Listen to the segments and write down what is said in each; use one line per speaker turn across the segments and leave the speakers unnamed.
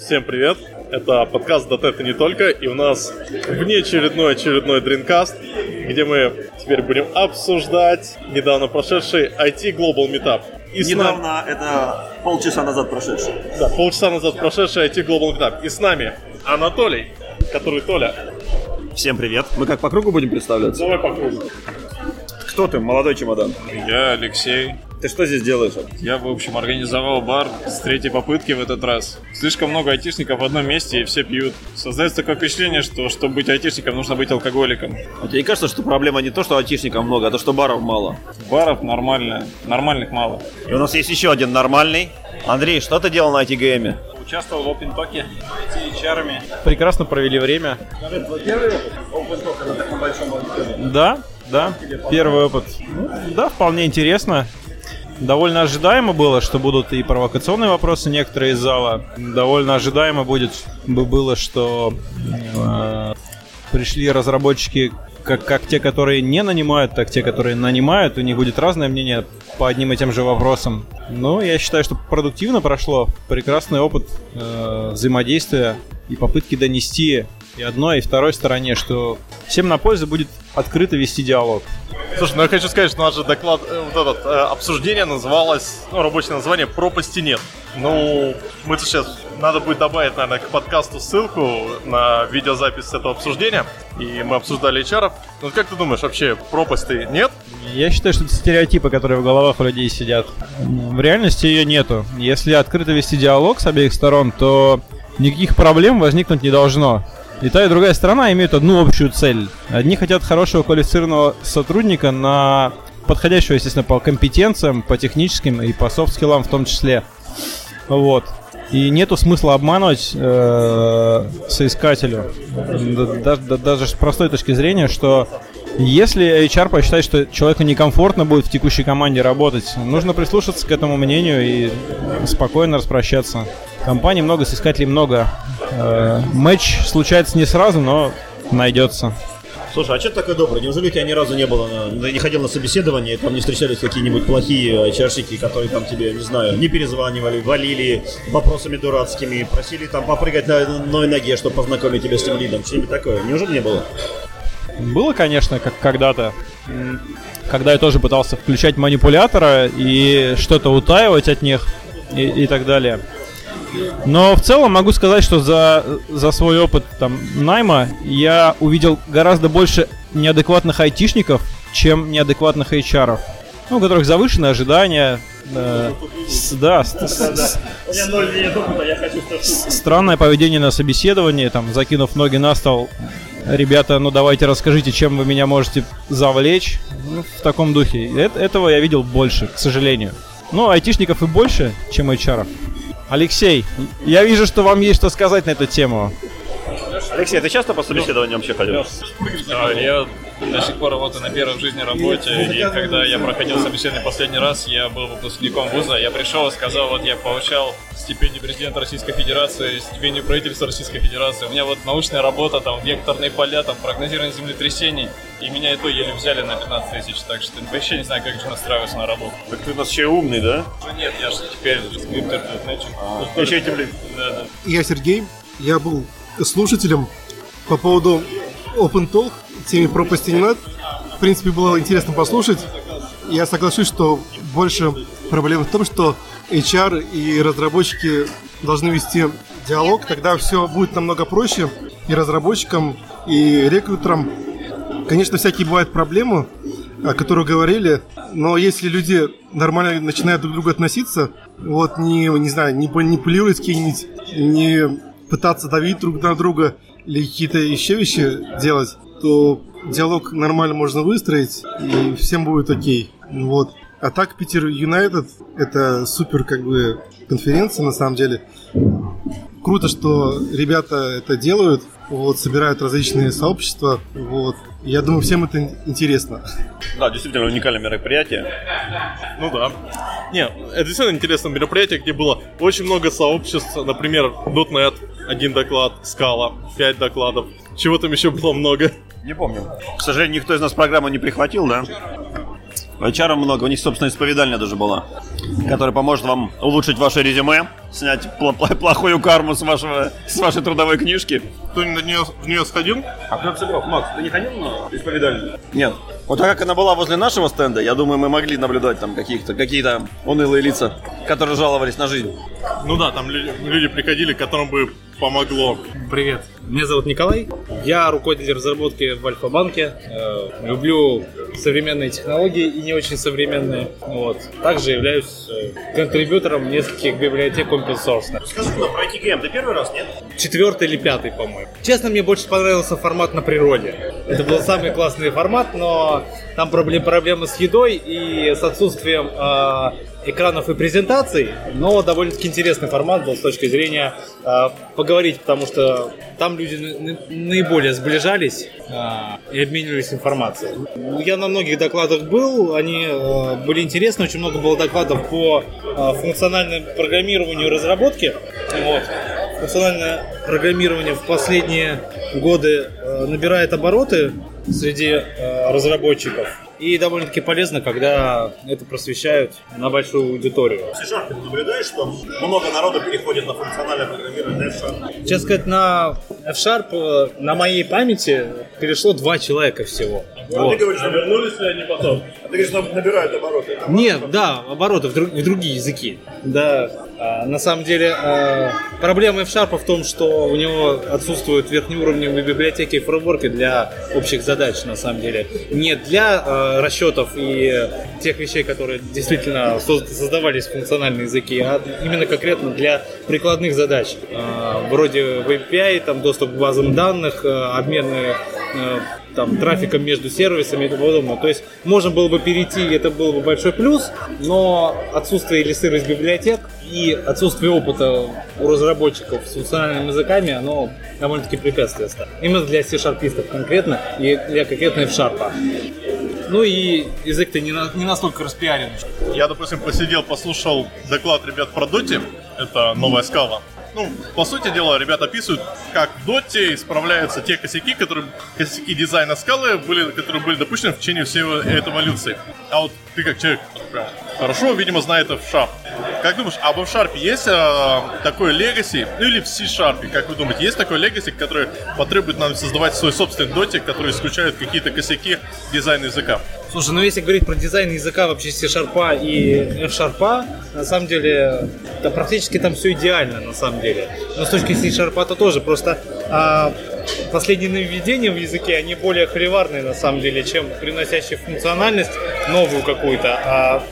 Всем привет! Это подкаст «Дат это не только», и у нас внеочередной очередной Dreamcast, где мы теперь будем обсуждать недавно прошедший IT Global Meetup.
И недавно, нами... это полчаса назад прошедший.
Да, полчаса назад прошедший IT Global Meetup. И с нами Анатолий, который Толя.
Всем привет. Мы как по кругу будем представляться?
Давай по кругу.
Кто ты, молодой чемодан?
Я Алексей.
Ты что здесь делаешь?
Я, в общем, организовал бар с третьей попытки в этот раз. Слишком много айтишников в одном месте, и все пьют. Создается такое впечатление, что чтобы быть айтишником, нужно быть алкоголиком.
А тебе не кажется, что проблема не то, что айтишников много, а то, что баров мало?
Баров нормально, нормальных мало.
И у нас есть еще один нормальный. Андрей, что ты делал на ITGM?
Участвовал в OpenTalk HR-ами.
Прекрасно провели время. Да, да, первый опыт. Да, вполне интересно довольно ожидаемо было, что будут и провокационные вопросы некоторые из зала. Довольно ожидаемо будет было, что э, пришли разработчики как, как те, которые не нанимают, так те, которые нанимают. У них будет разное мнение по одним и тем же вопросам. Но я считаю, что продуктивно прошло. Прекрасный опыт э, взаимодействия и попытки донести и одной, и второй стороне, что всем на пользу будет открыто вести диалог.
Слушай, ну я хочу сказать, что наш же доклад, э, вот это э, обсуждение называлось, ну, рабочее название «Пропасти нет». Ну, мы сейчас, надо будет добавить, наверное, к подкасту ссылку на видеозапись этого обсуждения, и мы обсуждали HR. Ну, как ты думаешь, вообще пропасти нет?
Я считаю, что это стереотипы, которые в головах у людей сидят. В реальности ее нету. Если открыто вести диалог с обеих сторон, то никаких проблем возникнуть не должно. И та, и другая сторона имеют одну общую цель. Одни хотят хорошего квалифицированного сотрудника на подходящего, естественно, по компетенциям, по техническим и по софт-скиллам в том числе. Вот. И нету смысла обманывать э, соискателю. Даже, даже с простой точки зрения, что если HR посчитает, что человеку некомфортно будет в текущей команде работать, нужно прислушаться к этому мнению и спокойно распрощаться. Компаний много, соискателей много. Э, матч случается не сразу, но найдется.
Слушай, а что ты такой добрый? Неужели у тебя ни разу не было, на, не ходил на собеседование, там не встречались какие-нибудь плохие чарщики, которые там тебе, не знаю, не перезванивали, валили вопросами дурацкими, просили там попрыгать на одной ноге, чтобы познакомить тебя с тем лидом? Что-нибудь такое? Неужели не было?
Было, конечно, как когда-то. Когда я тоже пытался включать манипулятора и что-то утаивать от них и, и так далее. Но в целом могу сказать, что за, за свой опыт там, найма я увидел гораздо больше неадекватных айтишников, чем неадекватных HR. Ну, у которых завышенные ожидания. Э, с, да, с, с, с, странное поведение на собеседовании, там, закинув ноги на стол. Ребята, ну давайте расскажите, чем вы меня можете завлечь. Ну, в таком духе. Э этого я видел больше, к сожалению. Ну, айтишников и больше, чем HR. -ов. Алексей, я вижу, что вам есть что сказать на эту тему.
Алексей, ты часто по собеседованиям вообще ходил?
Да, я до сих пор работаю на первой в жизни работе, и когда я проходил собеседование последний раз, я был выпускником вуза, я пришел и сказал, вот я получал стипендию президента Российской Федерации, стипендию правительства Российской Федерации, у меня вот научная работа, там, векторные поля, там, прогнозирование землетрясений, и меня и то еле взяли на 15 тысяч, так что вообще не знаю, как же настраиваться на работу.
Так ты у нас еще умный, да?
Ну нет, я же теперь скриптер,
а, еще тем
Да, да. Я Сергей, я был слушателем по поводу Open Talk, теме пропасти не надо. В принципе, было интересно послушать. Я соглашусь, что больше проблем в том, что HR и разработчики должны вести диалог, тогда все будет намного проще и разработчикам, и рекрутерам. Конечно, всякие бывают проблемы, о которых говорили, но если люди нормально начинают друг к другу относиться, вот не, не знаю, не манипулировать какие-нибудь, не пытаться давить друг на друга или какие-то еще вещи делать, то диалог нормально можно выстроить, и всем будет окей. Вот. А так Питер Юнайтед это супер как бы конференция на самом деле. Круто, что ребята это делают, вот, собирают различные сообщества, вот. Я думаю, всем это интересно.
Да, действительно уникальное мероприятие.
Ну да. Не, это действительно интересное мероприятие, где было очень много сообществ, например, .NET, один доклад, Scala, пять докладов. Чего там еще было много?
Не помню. К сожалению, никто из нас программу не прихватил, да? HR много, у них, собственно, исповедальня даже была, которая поможет вам улучшить ваше резюме, снять пл- пл- плохую карму с, вашего, с вашей трудовой книжки.
Кто на нее, в нее сходил?
А как сыграл? Макс, ты не ходил на исповедальную? Нет. Вот так как она была возле нашего стенда, я думаю, мы могли наблюдать там каких-то, какие-то унылые лица, которые жаловались на жизнь.
Ну да, там люди, люди приходили, которым бы помогло.
Привет, меня зовут Николай. Я руководитель разработки в Альфа-банке. Э, люблю современные технологии и не очень современные. Вот. Также являюсь э, контрибьютором нескольких библиотек open source.
Скажи, ну, пройти КМ, ты первый раз, нет?
Четвертый или пятый, по-моему. Честно, мне больше понравился формат на природе. Это был самый классный формат, но там проблем- проблемы с едой и с отсутствием э, экранов и презентаций, но довольно-таки интересный формат был с точки зрения э, поговорить, потому что там люди на- на- наиболее сближались э, и обменивались информацией. Я на многих докладах был, они э, были интересны, очень много было докладов по э, функциональному программированию и разработке. Вот. Функциональное программирование в последние годы э, набирает обороты среди э, разработчиков. И довольно-таки полезно, когда это просвещают на большую аудиторию.
C-Sharp ты наблюдаешь, что много народу переходит на функциональное программирование на F-Sharp?
Честно сказать, на F-Sharp э, на моей памяти перешло два человека всего.
А
Вот.
ты говоришь, вернулись ли они потом? А ты говоришь, наб- набирают обороты.
Нет, да, обороты в, друг- в другие языки. Да, на самом деле а, проблема F-Sharp в том, что у него отсутствуют верхнеуровневые библиотеки и фреймворки для общих задач, на самом деле. Не для а, расчетов и тех вещей, которые действительно соз- создавались в функциональные языки, а именно конкретно для прикладных задач. А, вроде API, там доступ к базам данных, а, обмены а, там, трафиком между сервисами и тому подобное. То есть можно было бы перейти, и это был бы большой плюс, но отсутствие или сырость библиотек и отсутствие опыта у разработчиков с функциональными языками, оно довольно-таки препятствие стало. Именно для C-шарпистов конкретно и для конкретно F-Sharp. Ну и язык-то не, на- не настолько распиарен.
Я, допустим, посидел, послушал доклад ребят про Доте. Это новая скала. Ну, по сути дела, ребята описывают, как в Доте исправляются те косяки, которые косяки дизайна скалы были, которые были допущены в течение всей этой эволюции. А вот ты как человек прям хорошо, видимо, знает F-Sharp. Как думаешь, а в F-Sharp есть э, такой legacy, ну или в C-Sharp, как вы думаете, есть такой legacy, который потребует нам создавать свой собственный дотик, который исключает какие-то косяки дизайна языка?
Слушай, ну если говорить про дизайн языка вообще C-Sharp и F-Sharp, на самом деле, да, практически там все идеально, на самом деле. Но с точки C-Sharp то тоже, просто а, последние нововведения в языке, они более холиварные, на самом деле, чем приносящие функциональность новую какую-то. А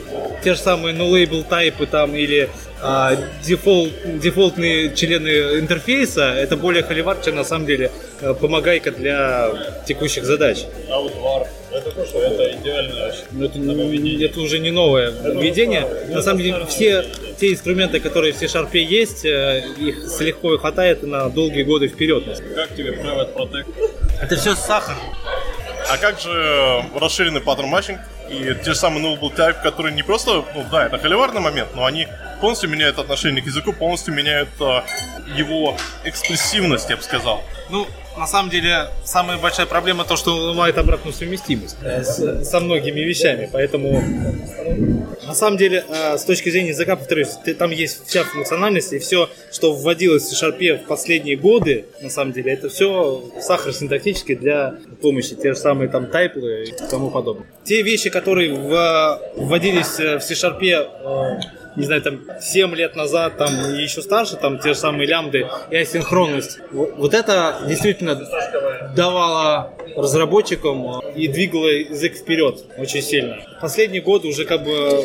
те же самые no-label тайпы там или а, дефолт, дефолтные члены интерфейса, это более холивар, чем на самом деле э, помогайка для текущих задач.
А вот var, это то, что это идеально.
Ну, это, это уже не новое введение. На самом деле, все те инструменты, которые в C-Sharp есть, э, их с легко хватает на долгие годы вперед.
Как тебе Private Protect?
Это все сахар.
А как же расширенный паттерн матчинг и те же самые nullable type, которые не просто, ну да, это холиварный момент, но они полностью меняют отношение к языку, полностью меняют а, его экспрессивность, я бы сказал.
Ну, на самом деле, самая большая проблема то, что он ломает обратную совместимость э, с- со многими вещами. Поэтому, на самом деле, э, с точки зрения языка, повторюсь, там есть вся функциональность и все, что вводилось в C-Sharp в последние годы, на самом деле, это все сахар синтактический для помощи, те же самые там тайплы и тому подобное. Те вещи, которые вводились э, в C-Sharp не знаю, там 7 лет назад, там еще старше, там те же самые лямбды и асинхронность. Вот это действительно давало разработчикам э, и двигало язык вперед очень сильно. Последние годы уже как бы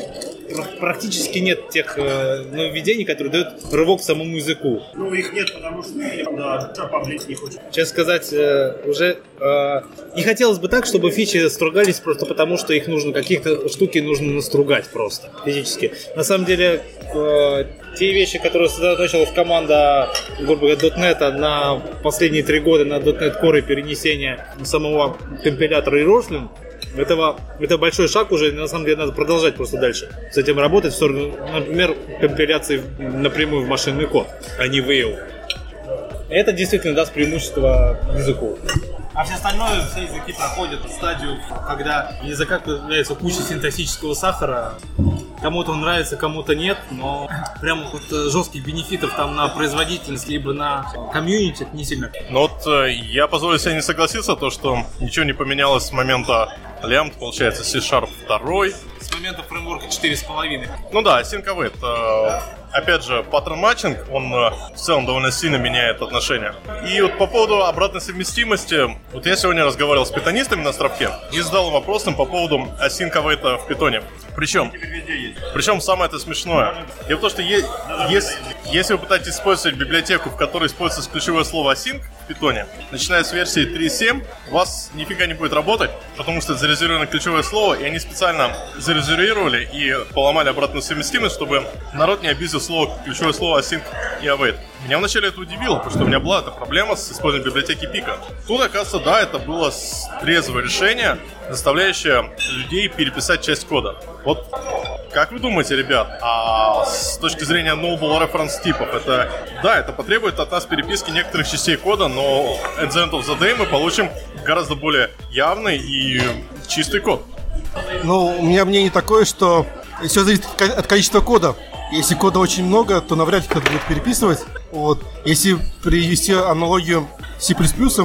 пр- практически нет тех э, нововведений, которые дают рывок самому языку.
Ну, их нет, потому что да, Sharp апдейтить не хочет.
Честно сказать, э, уже э, не хотелось бы так, чтобы фичи стругались просто потому, что их нужно, каких-то штуки нужно настругать просто физически. На самом деле, э, те вещи, которые сосредоточилась команда, грубо говоря, .NET на последние три года на .NET Core и перенесение самого компилятора и Roslyn, этого, это большой шаг уже, на самом деле надо продолжать просто дальше с этим работать, в сторону, например, компиляции напрямую в машинный код, а не в EO. Это действительно даст преимущество языку. А все остальное, все языки проходят стадию, когда в языках появляется куча синтаксического сахара, Кому-то он нравится, кому-то нет, но прям вот э, жестких бенефитов там на производительность либо на комьюнити не сильно.
Но вот э, я позволю себе не согласиться, то что ничего не поменялось с момента лямбд, получается, C-Sharp 2.
С момента фреймворка 4,5.
Ну да, Async Await. э, Опять же, паттерн матчинг, он э, в целом довольно сильно меняет отношения. И вот по поводу обратной совместимости, вот я сегодня разговаривал с питонистами на островке и задал им вопросом по поводу Async Await в питоне. Причем, причем самое это смешное. Дело в том, что е- ес- если вы пытаетесь использовать библиотеку, в которой используется ключевое слово async в питоне, начиная с версии 3.7, у вас нифига не будет работать, потому что это зарезервировано ключевое слово, и они специально зарезервировали и поломали обратную совместимость, чтобы народ не обидел слово, ключевое слово async и await. Меня вначале это удивило, потому что у меня была эта проблема с использованием библиотеки пика. Тут, оказывается, да, это было трезвое решение, заставляющее людей переписать часть кода. Вот как вы думаете, ребят, а с точки зрения nullable reference типов, это, да, это потребует от нас переписки некоторых частей кода, но at the end of the day мы получим гораздо более явный и чистый код.
Ну, у меня мнение такое, что все зависит от количества кода. Если кода очень много, то навряд ли кто-то будет переписывать. Вот. Если привести аналогию с C++,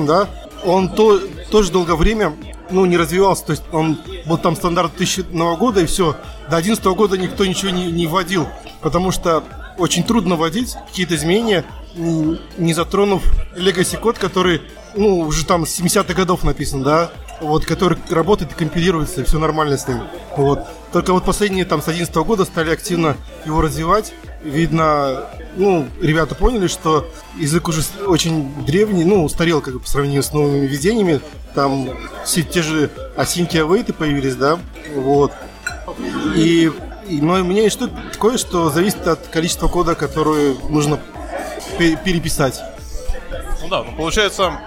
да, он то, тоже долгое время ну, не развивался. То есть он был там стандарт 2000 года, и все. До 2011 года никто ничего не, не вводил. Потому что очень трудно вводить какие-то изменения, не затронув legacy код, который, ну, уже там с 70-х годов написан, да, вот, который работает и компилируется, и все нормально с ним. Вот. Только вот последние там с 11 года стали активно его развивать. Видно, ну, ребята поняли, что язык уже очень древний, ну, устарел как бы по сравнению с новыми введениями. Там все те же async и await появились, да, вот. И, и мое мнение что такое, что зависит от количества кода, который нужно пе- переписать.
Ну да, ну получается,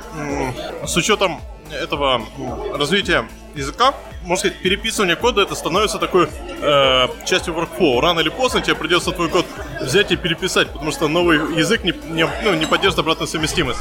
с учетом этого развития языка, можно сказать, переписывание кода это становится такой э, частью workflow. Рано или поздно тебе придется твой код взять и переписать, потому что новый язык не, не, ну, не поддерживает обратную совместимость.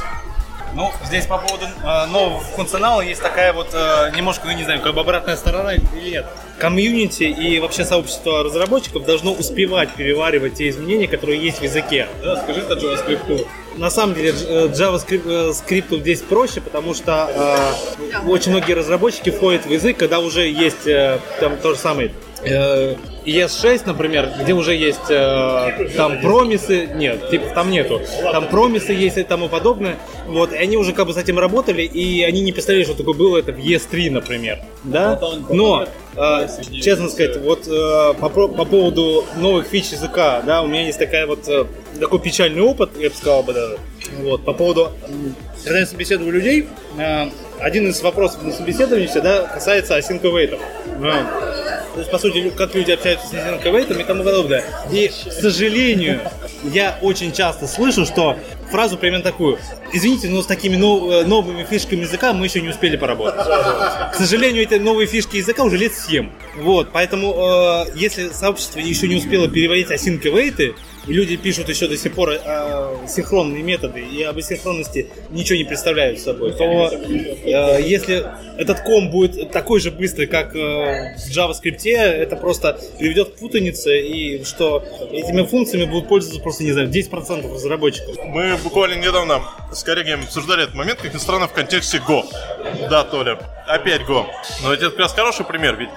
Ну, здесь по поводу э, нового функционала есть такая вот э, немножко, ну не знаю, как бы обратная сторона или нет. Комьюнити и вообще сообщество разработчиков должно успевать переваривать те изменения, которые есть в языке.
Да, скажи это JavaScript.
На самом деле э, JavaScript э, здесь проще, потому что э, очень многие разработчики входят в язык, когда уже есть э, там то же самое ES6, например, где уже есть э, там промисы, нет, типа там нету, там промисы есть и тому подобное, вот, и они уже как бы с этим работали, и они не представляли, что такое было это в ES3, например, да, но, э, честно сказать, вот э, по, по поводу новых фич языка, да, у меня есть такая вот э, такой печальный опыт, я бы сказал бы даже, вот, по поводу, когда я собеседую людей, э, один из вопросов на собеседовании всегда касается await. То есть, по сути, как люди общаются с await и тому подобное. И, к сожалению, я очень часто слышу, что фразу примерно такую. Извините, но с такими нов- э, новыми фишками языка мы еще не успели поработать. К сожалению, эти новые фишки языка уже лет 7. Вот, поэтому, э, если сообщество еще не успело переводить await, и люди пишут еще до сих пор э, синхронные методы и об асинхронности ничего не представляют собой, то э, если этот ком будет такой же быстрый, как э, в JavaScript, это просто приведет к путанице, и что этими функциями будут пользоваться просто, не знаю, 10% разработчиков.
Мы буквально недавно с коллегами обсуждали этот момент, как ни странно, в контексте Go. Да, Толя, опять Go. Но это как раз хороший пример, ведь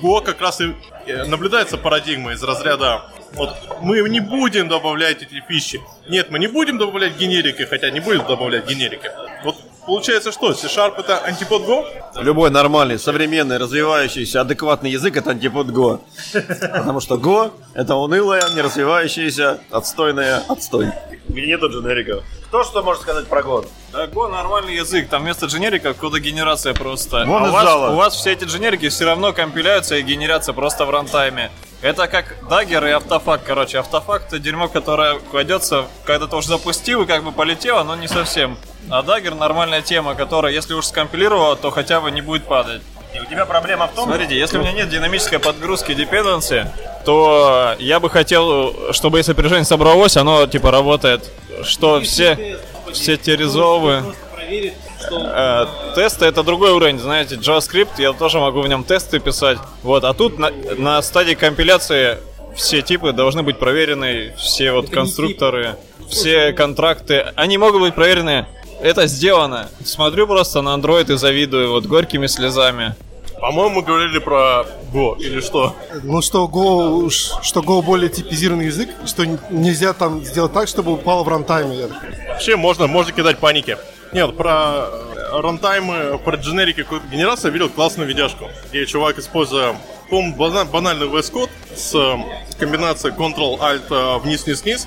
в Go как раз и э, наблюдается парадигма из разряда вот мы не будем добавлять эти фичи. Нет, мы не будем добавлять генерики, хотя не будем добавлять генерики. Вот получается что, C-Sharp это антипод Go?
Любой нормальный, современный, развивающийся, адекватный язык это антипод Go. Потому что Go это унылая, не развивающаяся, отстойная отстой. Где нету дженериков. Кто что может сказать про Go?
Да, Go нормальный язык, там вместо дженерика кодогенерация просто.
Вон
а у вас,
зала.
у вас все эти дженерики все равно компиляются и генерятся просто в runtime е. Это как Dagger и Autofac, короче. Autofac это дерьмо, которое кладется, когда ты уже запустил и как бы полетело, но не совсем. А даггер нормальная тема, которая, если уж скомпилировала, то хотя бы не будет падать.
И у тебя проблема в том,
Смотрите, если у меня нет динамической подгрузки dependency, то я бы хотел, чтобы если приложение собралось, оно типа работает, что все, все те.
Просто проверить,
Э, тесты это другой уровень, знаете, JavaScript, я тоже могу в нем тесты писать. Вот, а тут на, на стадии компиляции все типы должны быть проверены, все вот конструкторы, все контракты, они могут быть проверены. Это сделано. Смотрю просто на Android и завидую вот горькими слезами.
По-моему, мы говорили про Go или что?
Ну, что Go, что Go более типизированный язык, что нельзя там сделать так, чтобы упало в рантайме.
Вообще можно, можно кидать паники. Нет, про э, рантаймы, про дженерики генерации я видел классную видяшку, где чувак, используя, по-моему, бана- банальный VS Code с э, комбинацией Ctrl-Alt э, вниз-вниз-вниз,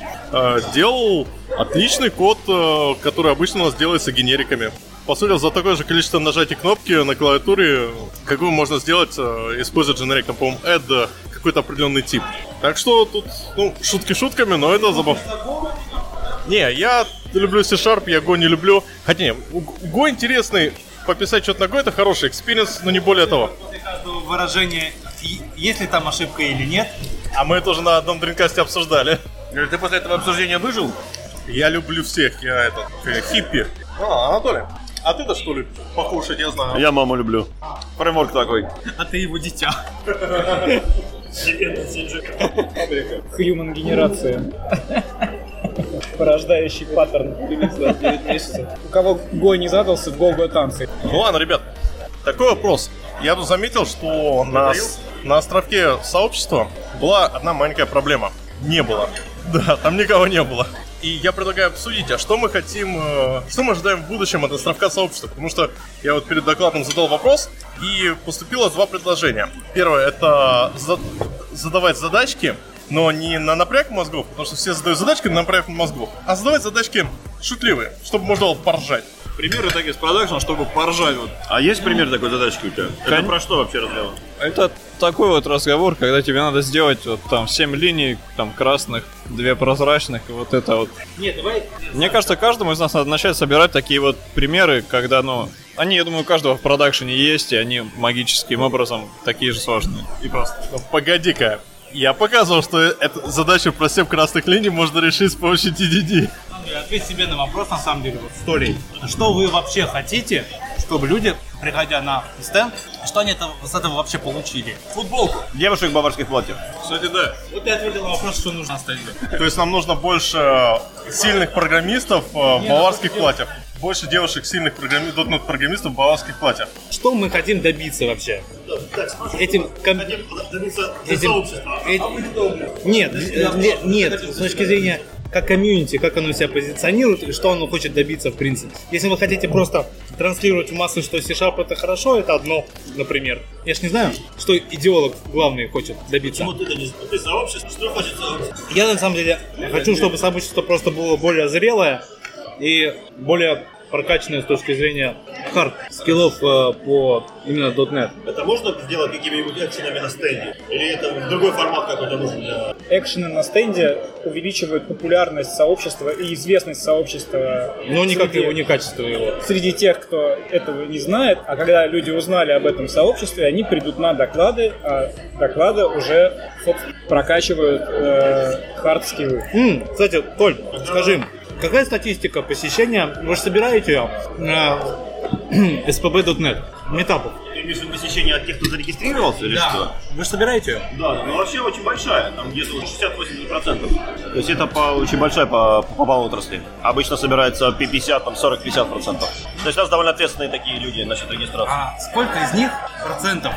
делал отличный код, который обычно у нас делается генериками. По сути, за такое же количество нажатий кнопки на клавиатуре, какую можно сделать, используя дженерик, там, по-моему, add э, какой-то определенный тип. Так что тут, ну, шутки шутками, но это забавно. Не, я люблю C-Sharp, я Go не люблю. Хотя не, Go интересный, пописать что-то на Go это хороший experience, но не более того.
Выражение, есть ли там ошибка или нет.
А мы тоже на одном дринкасте обсуждали.
Ты после этого обсуждения выжил?
Я люблю всех, я этот, э, хиппи. А, Анатолий, а ты-то что ли покушать, я знаю.
Я маму люблю. Фреймворк такой.
А ты его дитя.
Human генерация. Порождающий паттерн. У кого Го не задался, в Го танцы.
Ну ладно, ребят, такой вопрос. Я тут заметил, что на, на островке сообщества была одна маленькая проблема. Не было. Да, там никого не было. И я предлагаю обсудить, а что мы хотим, э, что мы ожидаем в будущем от островка сообщества. Потому что я вот перед докладом задал вопрос, и поступило два предложения. Первое, это за- задавать задачки, но не на напряг мозгов, потому что все задают задачки на напряг мозгов, а задавать задачки шутливые, чтобы можно было поржать.
Примеры так из продакшн, чтобы поржать вот.
А есть пример такой задачки у тебя? Это
Кон-
про что вообще разговор?
Это такой вот разговор, когда тебе надо сделать вот там 7 линий, там красных, две прозрачных, и вот это вот.
Нет, давай.
Мне кажется, каждому из нас надо начать собирать такие вот примеры, когда, ну, они, я думаю, у каждого в продакшене есть, и они магическим образом такие же сложные. И просто.
Ну, Погоди-ка. Я показывал, что эту задачу про 7 красных линий можно решить с помощью TDD.
Ответь себе на вопрос, на самом деле, вот столей. Что вы вообще хотите, чтобы люди, приходя на стенд, что они это, с этого вообще получили? Футболку.
Девушек в баварских платьях.
Кстати, да.
Вот ты ответил на вопрос, что нужно стенде.
То есть нам нужно больше э, сильных программистов э, в баварских платьях. Больше девушек сильных программи... .NET программистов в баварских платьях.
Что мы хотим добиться вообще? Этим... ком- этим- эт- Нет, э, не- нет, с точки зрения как комьюнити, как оно себя позиционирует и что оно хочет добиться в принципе. Если вы хотите просто транслировать в массы, что C-Sharp это хорошо, это одно, например. Я ж не знаю, что идеолог главный хочет добиться.
ты сообщество? Что хочет сообщество?
Я на самом деле хочу, чтобы сообщество просто было более зрелое и более прокачанное с точки зрения хард скиллов э, по именно .NET.
Это можно сделать какими-нибудь экшенами на стенде? Или это другой формат какой-то нужен для...
Экшены на стенде увеличивают популярность сообщества и известность сообщества.
Но никак
среди-
его, не качество его.
Среди тех, кто этого не знает, а когда люди узнали об этом сообществе, они придут на доклады, а доклады уже собственно, прокачивают э, хард-скиллы.
М, кстати, Толь, скажи, какая статистика посещения, вы же собираете на spb.net, метапов?
Имеешь в виду посещение от тех, кто зарегистрировался или что?
Вы же собираете ее?
Да, ну вообще очень большая, там где-то 60-80%. То есть это по, очень большая по, по, по отрасли. Обычно собирается 50, там 40-50%. То есть у нас довольно ответственные такие люди насчет регистрации.
А сколько из них процентов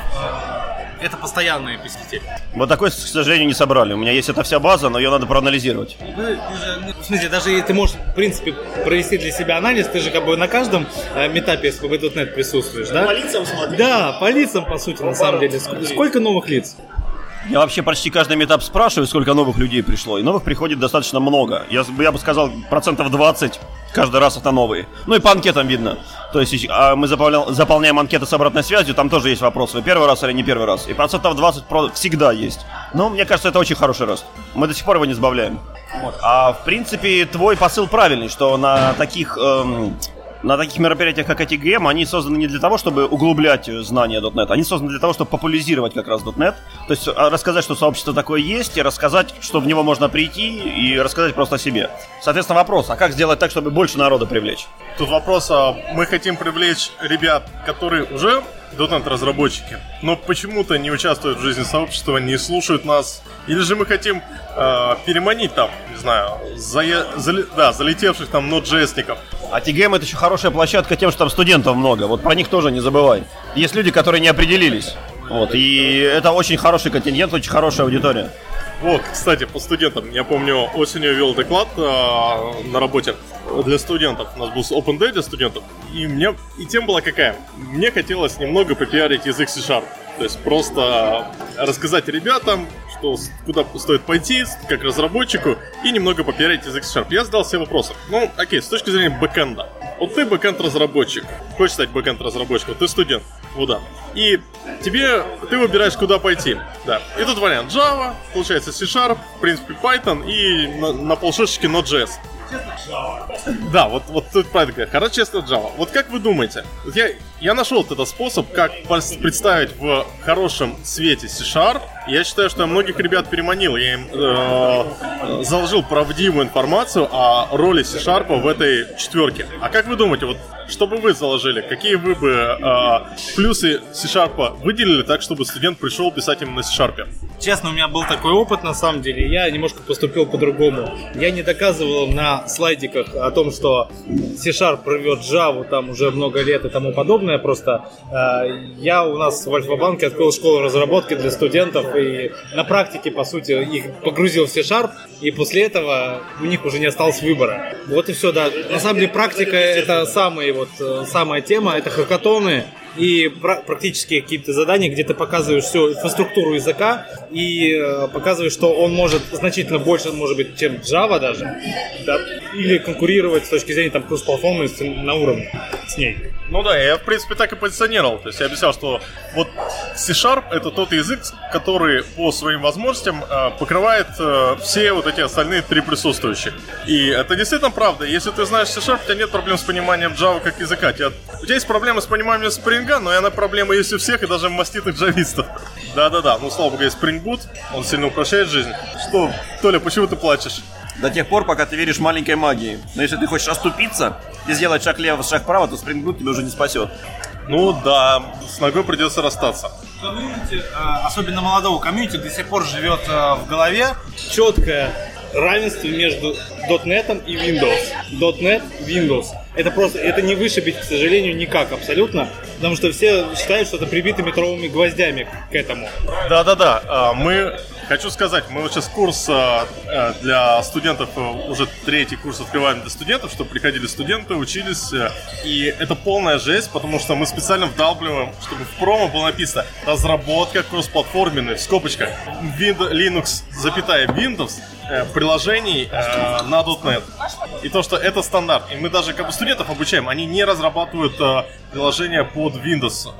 э, это постоянные посетители?
Вот такой, к сожалению, не собрали. У меня есть эта вся база, но ее надо проанализировать.
Вы- ты же, ну, в смысле, даже ты можешь, в принципе, провести для себя анализ, ты же как бы на каждом э, метапе SPB.NET присутствуешь, да?
По лицам смотри.
Да, по лицам, по сути, на самом деле. Ск- Сколько новых лиц?
Я вообще почти каждый метап спрашиваю, сколько новых людей пришло. И новых приходит достаточно много. Я, я бы сказал, процентов 20 каждый раз это новые. Ну и по анкетам видно. То есть а мы заполнял- заполняем анкеты с обратной связью, там тоже есть вопрос, вы первый раз или не первый раз. И процентов 20 про- всегда есть. Но мне кажется, это очень хороший рост. Мы до сих пор его не сбавляем. Вот. А в принципе, твой посыл правильный, что на таких эм, на таких мероприятиях, как ATGM, они созданы не для того, чтобы углублять знания .NET, они созданы для того, чтобы популяризировать как раз .NET. То есть а, рассказать, что сообщество такое есть, и рассказать, что в него можно прийти, и рассказать просто о себе. Соответственно, вопрос, а как сделать так, чтобы больше народа привлечь?
Тут вопрос, а мы хотим привлечь ребят, которые уже .NET разработчики, но почему-то не участвуют в жизни сообщества, не слушают нас. Или же мы хотим э, переманить там, не знаю, зая, зали, да, залетевших там Node.js-ников.
А TGM это еще хорошая площадка тем, что там студентов много. Вот про них тоже не забывай. Есть люди, которые не определились. Вот, и это очень хороший контингент, очень хорошая аудитория.
Вот, кстати, по студентам. Я помню, осенью вел доклад э, на работе для студентов. У нас был Open Day для студентов. И мне и тем была какая? Мне хотелось немного попиарить язык C-Sharp. То есть просто рассказать ребятам, что куда стоит пойти, как разработчику, и немного попиарить язык C-Sharp. Я задал себе вопросы. Ну, окей, с точки зрения бэкэнда. Вот ты бэкэнд-разработчик, хочешь стать бэкэнд-разработчиком, ты студент, вот да. И тебе, ты выбираешь, куда пойти, да. И тут вариант Java, получается C-Sharp, в принципе Python и на, на полшишечки Node.js. Да, вот, вот тут правильно говорят. Честно, Java. Вот как вы думаете? Я, я нашел вот этот способ, как представить в хорошем свете C-Sharp. Я считаю, что я многих ребят переманил. Я им э, заложил правдивую информацию о роли C-Sharp в этой четверке. А как вы думаете, вот что бы вы заложили? Какие вы бы э, плюсы C-Sharp выделили так, чтобы студент пришел писать именно на C-Sharp?
Честно, у меня был такой опыт, на самом деле. Я немножко поступил по-другому. Я не доказывал на слайдиках о том, что C-Sharp прорвет Java там уже много лет и тому подобное. Просто э, я у нас в Альфа-банке открыл школу разработки для студентов и на практике, по сути, их погрузил в C-Sharp, и после этого у них уже не осталось выбора. Вот и все, да. На самом деле практика это самая вот э, самая тема, это хакатоны, и практически какие-то задания, где ты показываешь всю инфраструктуру языка и э, показываешь, что он может значительно больше, может быть, чем Java даже, да, или конкурировать с точки зрения там кросс-платформенности на уровне с ней.
Ну да, я в принципе так и позиционировал. То есть я объяснял, что вот C-Sharp это тот язык, который по своим возможностям э, покрывает э, все вот эти остальные три присутствующих. И это действительно правда. Если ты знаешь C-Sharp, у тебя нет проблем с пониманием Java как языка. У тебя, у тебя есть проблемы с пониманием Spring, но и она проблема есть у всех, и даже маститых джавистов. Да-да-да, ну слава богу, есть Spring Boot, он сильно упрощает жизнь. Что, Толя, почему ты плачешь?
До тех пор, пока ты веришь маленькой магии. Но если ты хочешь оступиться и сделать шаг лево, шаг вправо, то Spring Boot тебя уже не спасет.
Ну да, с ногой придется расстаться.
Community, э, особенно молодого community, до сих пор живет э, в голове четкое равенство между .NET и Windows. .NET, Windows. Это просто, это не вышибить, к сожалению, никак абсолютно, потому что все считают, что это прибиты метровыми гвоздями к этому.
Да-да-да, а, мы Хочу сказать, мы вот сейчас курс а, а, для студентов, уже третий курс открываем для студентов, чтобы приходили студенты, учились. И это полная жесть, потому что мы специально вдалбливаем, чтобы в промо было написано разработка кроссплатформенной в скобочках Linux, запятая Windows, э, приложений э, на .NET. И то, что это стандарт. И мы даже как бы студентов обучаем, они не разрабатывают э, приложения под Windows.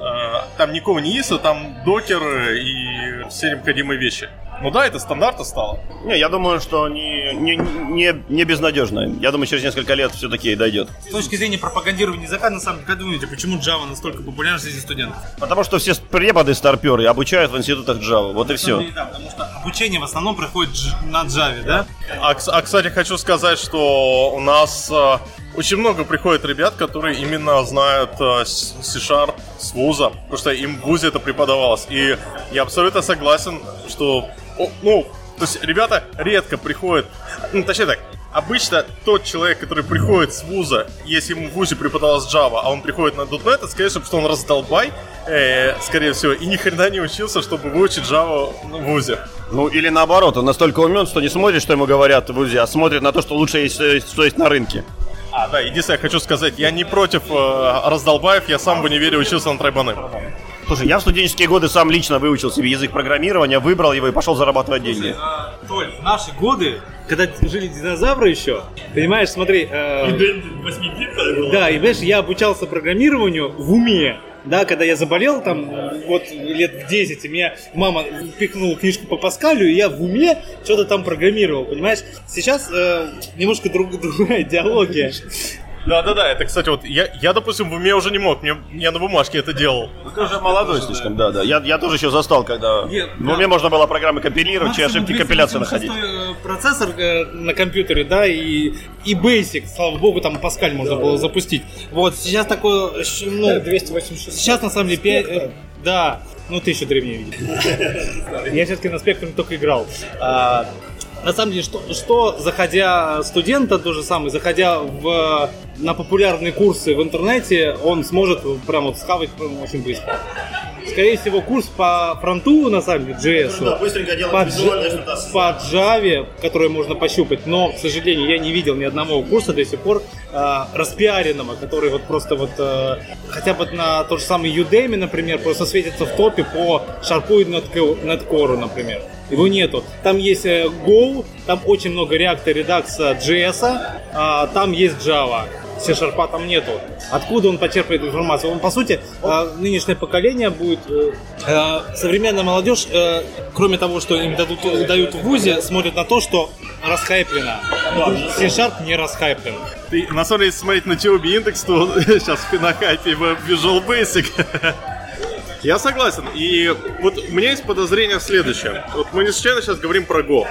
Там никого не а там докер и все необходимые вещи. Ну да, это стандарта стало.
Не, я думаю, что не, не, не, не безнадежно. Я думаю, через несколько лет все-таки дойдет.
С точки зрения пропагандирования языка, на самом деле, как думаете, почему Java настолько популярна среди студентов?
Потому что все преподы старперы обучают в институтах Java. Вот и все.
Да, потому что обучение в основном проходит на Java, да?
А, а кстати, хочу сказать, что у нас а, очень много приходит ребят, которые именно знают э, C-Sharp с вуза, потому что им в вузе это преподавалось. И я абсолютно согласен, что, ну, то есть ребята редко приходят, ну, точнее так, обычно тот человек, который приходит с вуза, если ему в вузе преподавалась Java, а он приходит на .NET, это скорее всего, что он раздолбай, э, скорее всего, и ни хрена не учился, чтобы выучить Java в вузе.
Ну, или наоборот, он настолько умен, что не смотрит, что ему говорят в ВУЗе, а смотрит на то, что лучше есть, что есть на рынке.
А, да, единственное, я хочу сказать, я не против э, раздолбаев, я сам в универе учился на тройбаны.
Слушай, я в студенческие годы сам лично выучил себе язык программирования, выбрал его и пошел зарабатывать деньги.
А, Толь, в наши годы, когда жили динозавры еще, понимаешь, смотри... Э, да, и знаешь, я обучался программированию в уме да, когда я заболел, там, вот лет в 10, меня мама пихнула книжку по Паскалю, и я в уме что-то там программировал, понимаешь? Сейчас э, немножко друг, другая идеология.
Да-да-да, это, кстати, вот я, я, допустим, в уме уже не мог, мне, я на бумажке это делал.
Ну, Ты уже молодой слишком, да, да. Я, я тоже еще застал, когда
Нет,
в уме можно было программы компилировать, чьи ошибки компиляции
286
находить.
процессор э, на компьютере, да, и, и Basic, слава богу, там Паскаль можно было запустить. Вот, сейчас такое, ну,
286.
сейчас на самом деле, пя- э, да, ну ты еще древнее видишь. Я все-таки на спектруме только играл. На самом деле, что, что заходя студента, то же самое, заходя в, на популярные курсы в интернете, он сможет прям вот схавать прям очень быстро. Скорее всего, курс по фронту, на самом деле, JS,
Да, быстренько делать
по,
что-то
по Java, который можно пощупать, но, к сожалению, я не видел ни одного курса до сих пор э, распиаренного, который вот просто вот э, хотя бы на тот же самый Udemy, например, просто светится в топе по шарпу и Netcore, например. Его нету. Там есть э, Go, там очень много React и Redux JS, а там есть Java. C-Sharp там нету. Откуда он почерпает информацию? Он, по сути, э, нынешнее поколение будет... э, современная молодежь, кроме того, что им дадут, дают в ВУЗе, смотрит на то, что расхайплено. C-Sharp не расхайплен.
Ты, на самом деле, если смотреть на TOB индекс, то сейчас на хайпе в Visual Basic. Я согласен. И вот у меня есть подозрение следующее. Вот мы не случайно сейчас говорим про Go.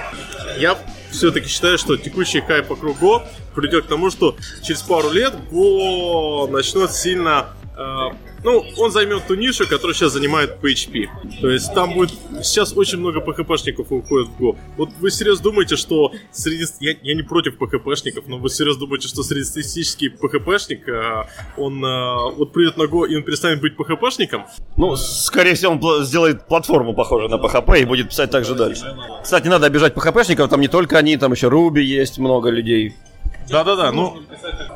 Я все-таки считаю, что текущий хайп вокруг Go придет к тому, что через пару лет Go начнет сильно... э, ну, он займет ту нишу, которую сейчас занимает PHP. То есть там будет... Сейчас очень много PHP-шников уходит в Go. Вот вы серьезно думаете, что среди... Я, я не против PHP-шников, но вы серьезно думаете, что среднестатистический PHP-шник, э, он э, вот придет на Go и он перестанет быть PHP-шником?
Ну, скорее всего, он сделает платформу, похожую на PHP, и будет писать так же дальше. Кстати, надо обижать PHP-шников, там не только они, там еще Ruby есть много людей.
Да-да-да, ну...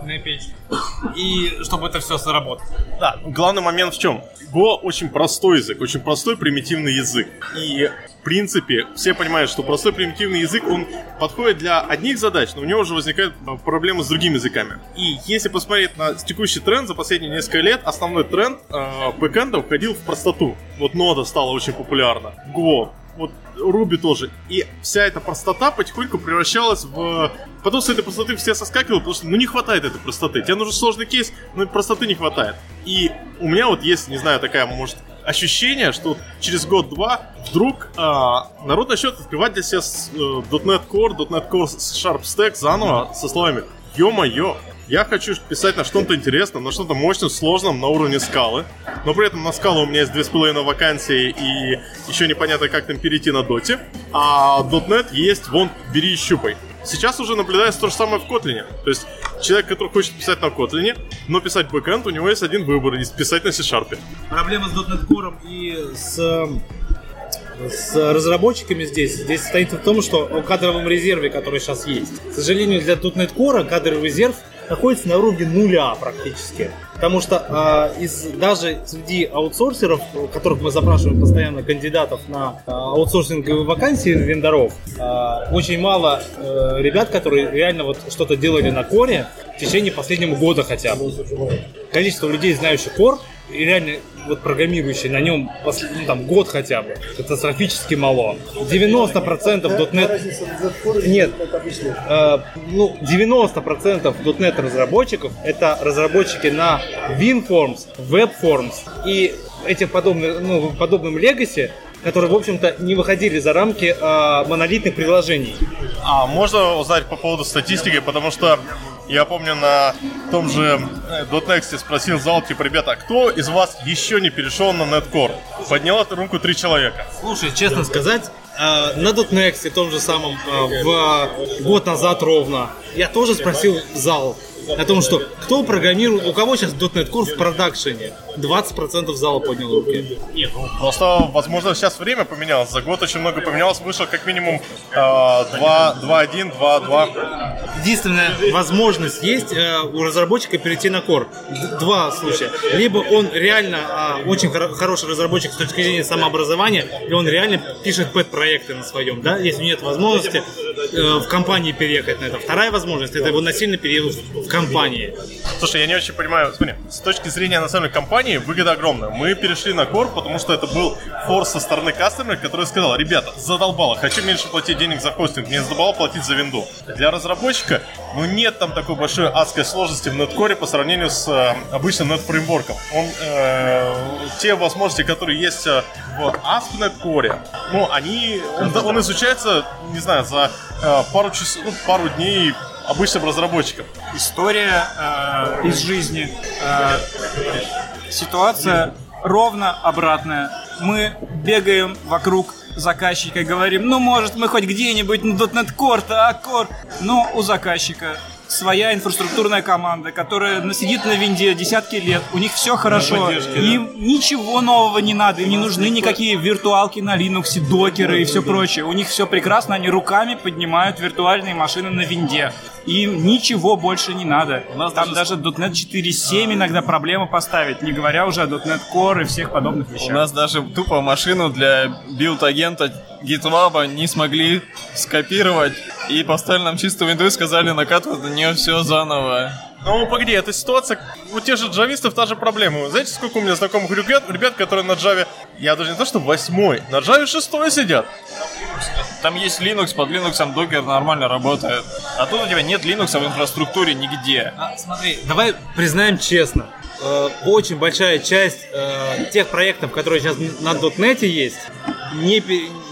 На PHP. И чтобы это все сработало.
Да, главный момент в чем? Go очень простой язык, очень простой примитивный язык. И в принципе, все понимают, что простой примитивный язык, он подходит для одних задач, но у него уже возникают проблемы с другими языками. И если посмотреть на текущий тренд за последние несколько лет, основной тренд э, бэкэнда уходил в простоту. Вот нода стала очень популярна. Go, вот Руби тоже. И вся эта простота потихоньку превращалась в... Потом с этой простоты все соскакивали, потому что ну не хватает этой простоты. Тебе нужен сложный кейс, но простоты не хватает. И у меня вот есть, не знаю, такая, может, ощущение, что через год-два вдруг а, народ начнет открывать для себя с, э, .NET Core, .NET Core Sharp Stack заново со словами «Ё-моё, я хочу писать на что-то интересном, на что-то мощном, сложном, на уровне скалы. Но при этом на скалу у меня есть две с половиной вакансии и еще непонятно, как там перейти на доте. А .NET есть, вон, бери и щупай. Сейчас уже наблюдается то же самое в Kotlin. То есть человек, который хочет писать на Kotlin, но писать бэкэнд, у него есть один выбор, и писать на C-Sharp.
Проблема с .NET Core и с, с разработчиками здесь, здесь стоит в том, что о кадровом резерве, который сейчас есть. К сожалению, для .NET Core кадровый резерв находится на уровне нуля практически. Потому что а, из, даже среди аутсорсеров, у которых мы запрашиваем постоянно кандидатов на а, аутсорсинговые вакансии вендоров, а, очень мало э, ребят, которые реально вот что-то делали на коре в течение последнего года хотя бы. Количество людей, знающих кор, и реально вот программирующие на нем ну, там, год хотя бы, катастрофически мало. 90% .NET... Нет, э, ну, 90% .NET разработчиков это разработчики на WinForms, WebForms и этим подобным, ну, подобным Legacy, которые, в общем-то, не выходили за рамки э, монолитных приложений.
А можно узнать по поводу статистики, потому что я помню на том же э, .next спросил зал, типа, ребята, а кто из вас еще не перешел на Netcore? Подняла руку три человека.
Слушай, честно сказать, э, на .next том же самом э, в год назад ровно я тоже спросил зал о том, что кто программирует, у кого сейчас .NET Core в продакшене? 20% зала поднял руки.
Нет, ну, просто, возможно, сейчас время поменялось. За год очень много поменялось. Вышел как минимум э, 2, 2.1, 2.2.
Единственная возможность есть э, у разработчика перейти на Core. Два случая. Либо он реально а, очень хоро- хороший разработчик с точки зрения самообразования, и он реально пишет пэт-проекты на своем, да, если нет возможности э, в компании переехать на это. Вторая возможность это его насильно переехать в компании.
Слушай, я не очень понимаю, смотри, с точки зрения, на самом деле, компании выгода огромная. Мы перешли на Core, потому что это был форс со стороны кастомера, который сказал, ребята, задолбало, хочу меньше платить денег за хостинг, мне задолбало платить за винду. Для разработчика, ну нет там такой большой адской сложности в NetCore по сравнению с э, обычным NetFramework. Он, э, те возможности, которые есть э, в ASP.NET Core, ну, они, он, он изучается, не знаю, за э, пару часов, ну, пару дней обычным разработчикам.
История э, из жизни. Э, ситуация ровно обратная. Мы бегаем вокруг заказчика и говорим, ну, может, мы хоть где-нибудь на .NET Core, а Core. Но у заказчика своя инфраструктурная команда, которая сидит на винде десятки лет, у них все хорошо, им ничего нового не надо, им не нужны никакие виртуалки на Linux, Docker ы и все прочее. У них все прекрасно, они руками поднимают виртуальные машины на винде. Им ничего больше не надо. У нас Там даже, .NET 4.7 иногда проблема поставить, не говоря уже о .NET Core и всех подобных вещах.
У нас даже тупо машину для build agent а GitLab не смогли скопировать и поставили нам чистую винду и сказали накатывать на нее все заново.
Ну, погоди, эта ситуация, у тех же джавистов та же проблема. Знаете, сколько у меня знакомых ребят, ребят которые на Java, я даже не то, что восьмой, на Java шестой сидят.
Там есть Linux, под Linux докер нормально работает. А тут у тебя нет Linux в инфраструктуре нигде.
А, смотри, давай признаем честно. Э, очень большая часть э, тех проектов, которые сейчас на .NET есть, не,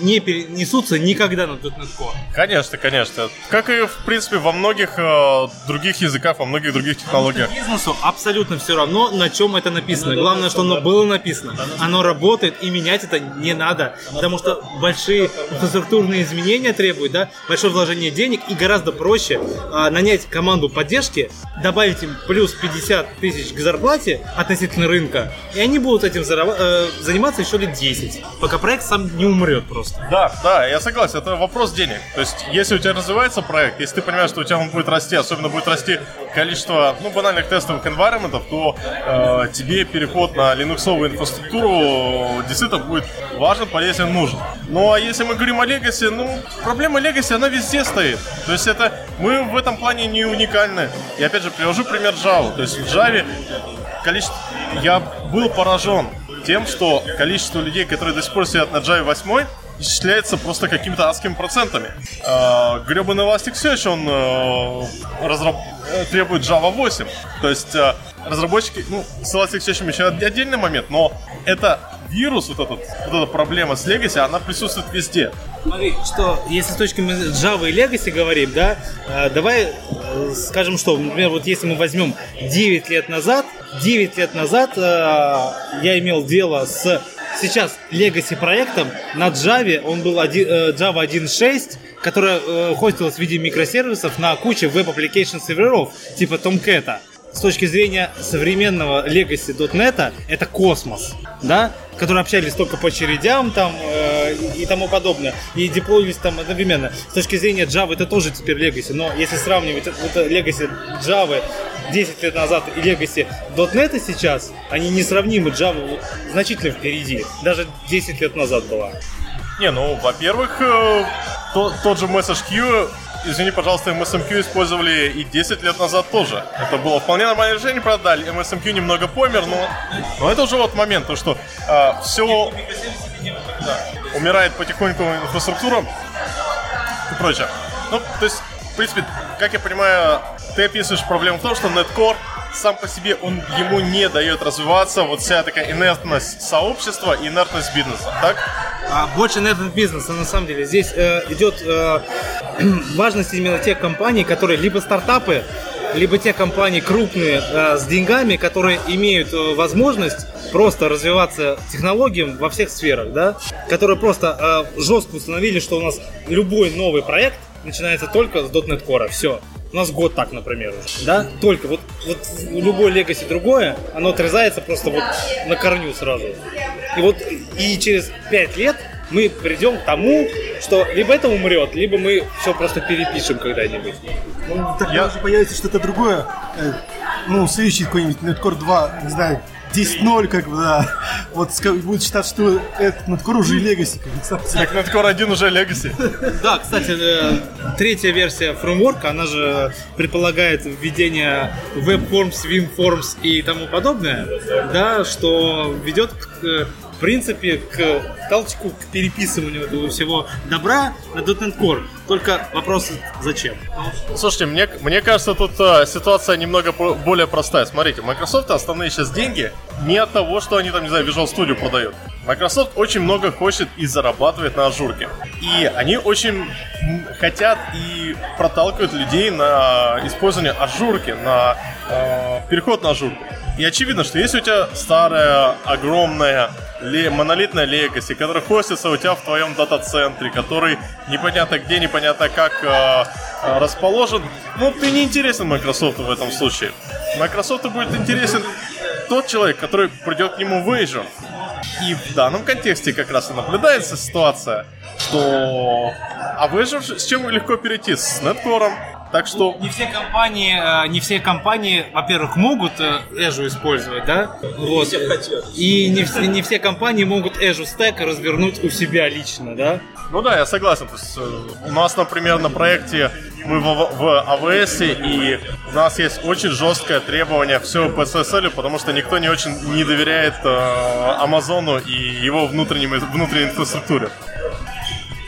не перенесутся никогда на .NET Core.
Конечно, конечно. Как и, в принципе, во многих э, других языках, во многих других технологиях.
Бизнесу абсолютно все равно, на чем это написано. Главное, что оно было написано. Оно работает, и менять это не надо. Потому что большие инфраструктурные изменения требуют, да, большое вложение денег, и гораздо проще а, нанять команду поддержки, добавить им плюс 50 тысяч к зарплате относительно рынка, и они будут этим зараб- э, заниматься еще лет 10, пока проект сам не умрет просто.
Да, да, я согласен, это вопрос денег. То есть, если у тебя развивается проект, если ты понимаешь, что у тебя он будет расти, особенно будет расти количество, ну, банальных тестовых environment, то э, тебе переход на линуксовую инфраструктуру действительно будет важен, полезен, нужен. Ну, а если мы говорим о Legacy, ну, проблема Legacy, она везде стоит. То есть, это мы в этом плане не уникальны. И опять же, привожу пример Java. То есть, в Java количество... Я был поражен тем, что количество людей, которые до сих пор сидят на Java 8, исчисляется просто какими-то адскими процентами. Э, гребаный Elastic все еще он э, разраб... э, требует Java 8. То есть э, разработчики, ну, с Elastic все еще отдельный момент, но это вирус, вот, этот, вот эта проблема с Legacy, она присутствует везде.
Смотри, что если с точки Java и Legacy говорим, да, э, давай э, скажем, что, например, вот если мы возьмем 9 лет назад, 9 лет назад э, я имел дело с сейчас Legacy проектом на Java, он был один, э, Java 1.6, которая э, хостилась в виде микросервисов на куче web application серверов, типа Tomcat. С точки зрения современного Legacy .NET это космос, да, которые общались только по очередям там э, и тому подобное, и деплоились там одновременно. С точки зрения Java это тоже теперь Legacy, но если сравнивать это, это Legacy Java 10 лет назад и Legacy .NET сейчас, они несравнимы, Java значительно впереди, даже 10 лет назад была.
Не, ну, во-первых, э, то, тот же MessageQ, извини, пожалуйста, MSMQ использовали и 10 лет назад тоже. Это было вполне нормальное решение, правда, да, MSMQ немного помер, но, но это уже вот момент, то, что э, все умирает потихоньку инфраструктура и прочее. Ну, то есть, принципе, как я понимаю, ты описываешь проблему в том, что Netcore сам по себе он ему не дает развиваться, вот вся такая инертность сообщества и инертность бизнеса, так?
А больше инертность бизнеса, на самом деле. Здесь э, идет э, важность именно тех компаний, которые либо стартапы, либо те компании крупные э, с деньгами, которые имеют э, возможность просто развиваться технологиям во всех сферах, да, которые просто э, жестко установили, что у нас любой новый проект начинается только с .NET Core, все. У нас год так, например, уже, да? Только вот, вот любой Legacy другое, оно отрезается просто вот на корню сразу. И вот и через 5 лет мы придем к тому, что либо это умрет, либо мы все просто перепишем когда-нибудь.
Ну, тогда уже появится что-то другое. Э, ну, следующий какой-нибудь Netcore 2, не знаю, 10-0, как бы, да. Вот будет считать, что этот надкор уже легаси, как себе.
Так Надкор один уже Legacy.
Да, кстати, э, третья версия фреймворка, она же предполагает введение веб-формс, вим-формс и тому подобное, да, что ведет к, э, в принципе, к толчку, к переписыванию этого всего добра на .NET Core. Только вопрос, зачем?
Слушайте, мне, мне кажется, тут э, ситуация немного более простая. Смотрите, Microsoft основные сейчас деньги не от того, что они там, не знаю, Visual Studio продают. Microsoft очень много хочет и зарабатывает на ажурке. И они очень хотят и проталкивают людей на использование ажурки, на э, переход на ажурку. И очевидно, что если у тебя старая, огромная, ле- монолитная Legacy, которая хостится у тебя в твоем дата-центре, который непонятно где, непонятно как э, э, расположен, ну ты не интересен Microsoft в этом случае. Microsoft будет интересен тот человек, который придет к нему в Azure. И в данном контексте как раз и наблюдается ситуация, что... А в Azure с чем легко перейти? С Netcore. Так что
Не все компании, э, не все компании, во-первых, могут э, Azure использовать, да? Вот. И не все, не все компании могут Azure Stack развернуть у себя лично, да?
Ну да, я согласен. То есть, э, у нас, например, на проекте мы в, в AWS, и у нас есть очень жесткое требование все по SSL, потому что никто не очень не доверяет э, Амазону и его внутренним, внутренней инфраструктуре.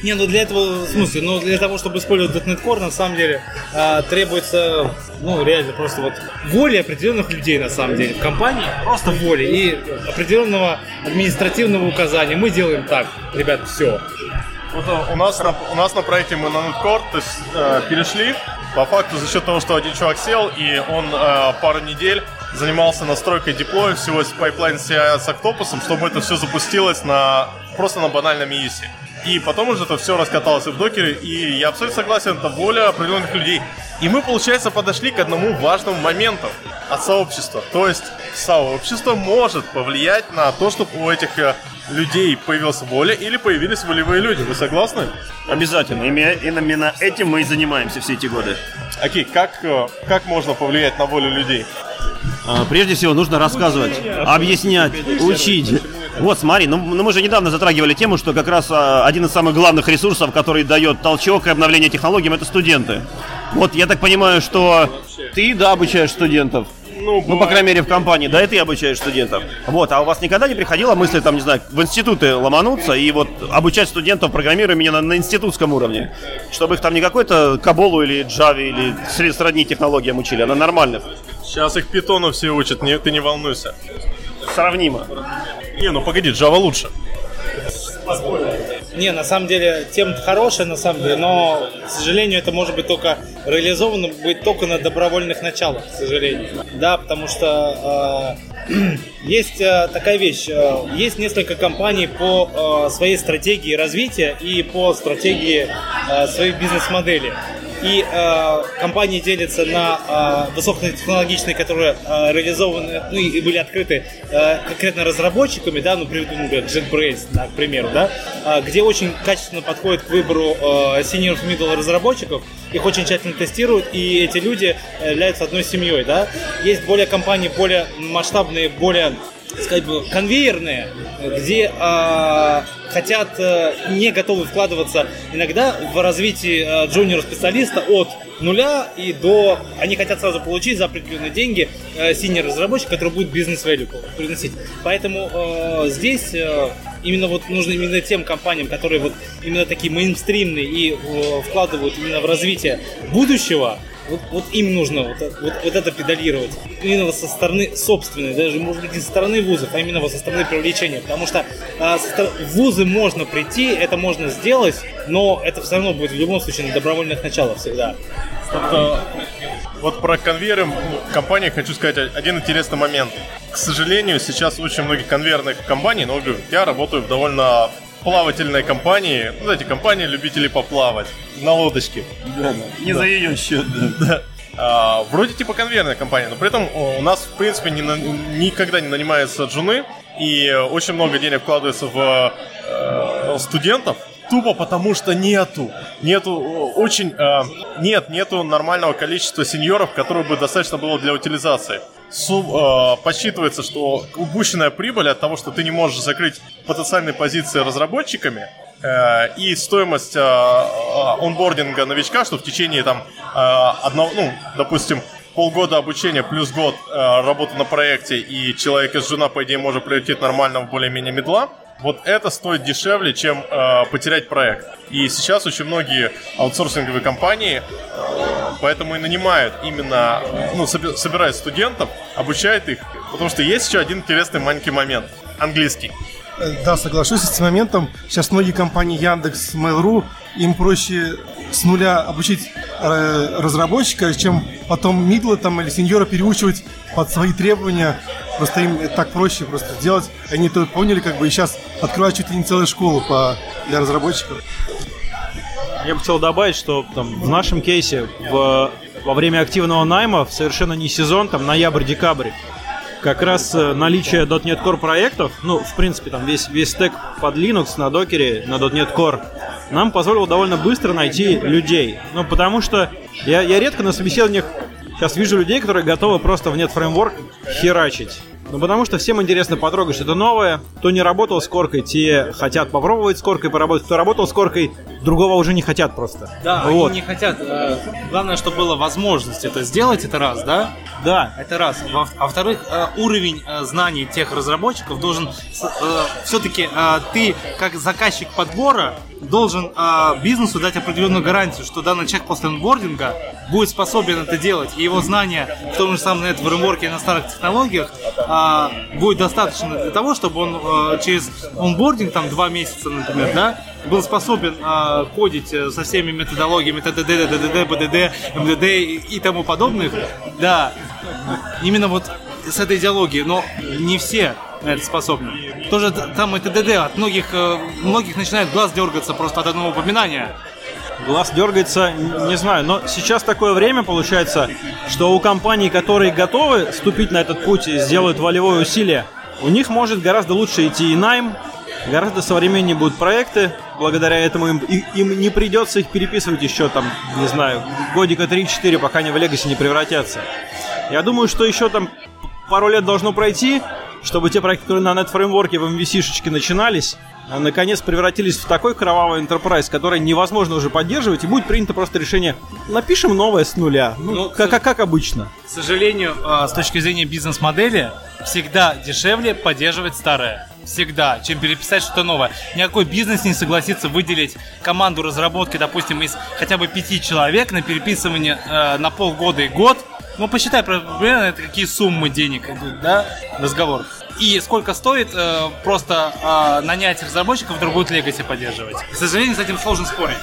Не, ну для этого, в смысле, ну для того, чтобы использовать .NET Core, на самом деле, а, требуется, ну реально просто вот воли определенных людей, на самом деле, в компании, просто воли и определенного административного указания. Мы делаем так, ребят, все.
Вот э, у нас на, у нас на проекте мы на .NET Core, то есть э, перешли, по факту за счет того, что один чувак сел, и он э, пару недель занимался настройкой deploy я всего с pipeline CI с Octopus, чтобы это все запустилось на просто на банальном IIS. И потом уже это все раскаталось и в Docker е, и я абсолютно согласен, это воля определенных людей. И мы, получается, подошли к одному важному моменту от сообщества. То есть сообщество может повлиять на то, чтобы у этих э, людей появилась воля или появились волевые люди. Вы согласны?
Обязательно. Именно именно этим мы и занимаемся все эти годы.
Окей, как, э, как можно повлиять на волю людей?
А, Прежде всего, нужно рассказывать, объяснять, учить. Вот, смотри, ну, ну мы же недавно затрагивали тему, что как раз а, один из самых главных ресурсов, который дает толчок и обновление технологиям, это студенты. Вот, я так понимаю, что ты, да, обучаешь студентов. Ну, по крайней мере, в компании, да, и ты обучаешь студентов. Вот, а у вас никогда не приходила мысль, там, не знаю, в институты ломануться и вот обучать студентов программированию на, на институтском уровне? Чтобы их там не какой-то Каболу или Java или сродни технологиям учили, а на нормальных.
Сейчас их питону все учат, не, ты не волнуйся.
Сравнимо.
Не, ну погоди, Java лучше.
Не, на самом деле, тема хорошая, на самом деле, но, к сожалению, это может быть только реализовано быть только на добровольных началах, к сожалению. Да, потому что э, есть э, такая вещь, э, есть несколько компаний по э, своей стратегии развития и по стратегии э, своей бизнес-модели. И э, компании делятся на э, высокотехнологичные, которые э, реализованы, ну и были открыты э, конкретно разработчиками, да, ну приведу, например, JetBrains, да, к примеру, да, э, где очень качественно подходит к выбору э, senior middle разработчиков, их очень тщательно тестируют, и эти люди являются одной семьей, да. Есть более компании, более масштабные, более сказать бы, конвейерные, где э, хотят, э, не готовы вкладываться иногда в развитие э, джуниор-специалиста от нуля и до... Они хотят сразу получить за определенные деньги э, синий разработчик, который будет бизнес-value приносить. Поэтому э, здесь э, именно вот нужно именно тем компаниям, которые вот именно такие мейнстримные и э, вкладывают именно в развитие будущего, вот, вот им нужно вот, вот, вот это педалировать. Именно со стороны собственной, даже может быть не со стороны вузов, а именно со стороны привлечения. Потому что а, стор- в вузы можно прийти, это можно сделать, но это все равно будет в любом случае на добровольных началах всегда.
Тобто, вот про конвейеры в компаниях хочу сказать один интересный момент. К сожалению, сейчас очень многих конвейерных компаний, но я работаю в довольно плавательной компании, ну, знаете, компания любителей поплавать на лодочке.
Не за ее счет,
Да. А, вроде типа конвейерная компания, но при этом у нас, в принципе, не на- никогда не нанимаются джуны, и очень много денег вкладывается в э, студентов, тупо потому что нету, нету очень, э, нет, нету нормального количества сеньоров, которых бы достаточно было для утилизации. Су- э, подсчитывается, что упущенная прибыль от того, что ты не можешь закрыть потенциальные позиции разработчиками, э, и стоимость э, э, онбординга новичка, что в течение там э, одного, ну, допустим, полгода обучения плюс год э, работы на проекте, и человек из жена, по идее, может прилететь нормально в более-менее медла, вот это стоит дешевле, чем э, потерять проект. И сейчас очень многие аутсорсинговые компании э, поэтому и нанимают именно, ну, соби- собирают студентов, обучают их, потому что есть еще один интересный маленький момент. Английский.
Э, Да, соглашусь с этим моментом. Сейчас многие компании Яндекс, Mail.ru, им проще с нуля обучить разработчика, чем потом мидла там или сеньора переучивать под свои требования. Просто им так проще просто сделать. Они это поняли, как бы, и сейчас открывают чуть ли не целую школу по, для разработчиков.
Я бы хотел добавить, что там, в нашем кейсе в, во время активного найма совершенно не сезон, там ноябрь-декабрь, как раз э, наличие .NET Core проектов, ну, в принципе, там весь, весь стек под Linux на докере, на .NET Core, нам позволило довольно быстро найти людей. Ну, потому что я, я редко на собеседованиях сейчас вижу людей, которые готовы просто в .NET Framework херачить. Ну, потому что всем интересно потрогать что-то новое. Кто не работал с коркой, те хотят попробовать с коркой поработать. Кто работал с коркой, другого уже не хотят просто.
Да,
вот.
они не хотят. э, главное, чтобы была возможность это сделать, это раз, да?
Да,
Это раз. Во- А во-вторых, э, уровень э, знаний тех разработчиков должен все-таки ты как заказчик подбора должен э, бизнесу дать определенную гарантию, что данный человек после онбординга будет способен это делать, и его знания в том же самом net фреймворке и на старых технологиях э, будет достаточно для того, чтобы он э, через онбординг, там два месяца, например, да, был способен э, кодить э, со всеми методологиями ТДД, ДДД, БДД, МДД и, и тому подобных, да, именно вот с этой идеологией, но не все на это способны. Тоже там и ТДД от многих, э, многих начинает глаз дергаться просто от одного упоминания.
глаз дергается, не знаю, но сейчас такое время получается, что у компаний, которые готовы ступить на этот путь и сделают волевое усилие, у них может гораздо лучше идти и найм, гораздо современнее будут проекты, благодаря этому им, им не придется их переписывать еще там, не знаю, годика 3-4, пока они в Legacy не превратятся. Я думаю, что еще там пару лет должно пройти, чтобы те проекты, которые на NetFramework в MVC-шечке начинались, а, наконец превратились в такой кровавый enterprise, который невозможно уже поддерживать, и будет принято просто решение, напишем новое с нуля, ну,
Ну,
как, как, как обычно.
К сожалению, э, с точки зрения бизнес-модели, всегда дешевле поддерживать старое. Всегда, чем переписать что-то новое. Никакой бизнес не согласится выделить команду разработки, допустим, из хотя бы пяти человек на переписывание э, на полгода и год. Ну, посчитай примерно, это какие суммы денег идут, да, разговор. И сколько стоит э, просто э, нанять разработчиков другую Legacy поддерживать. К сожалению, с этим сложно спорить.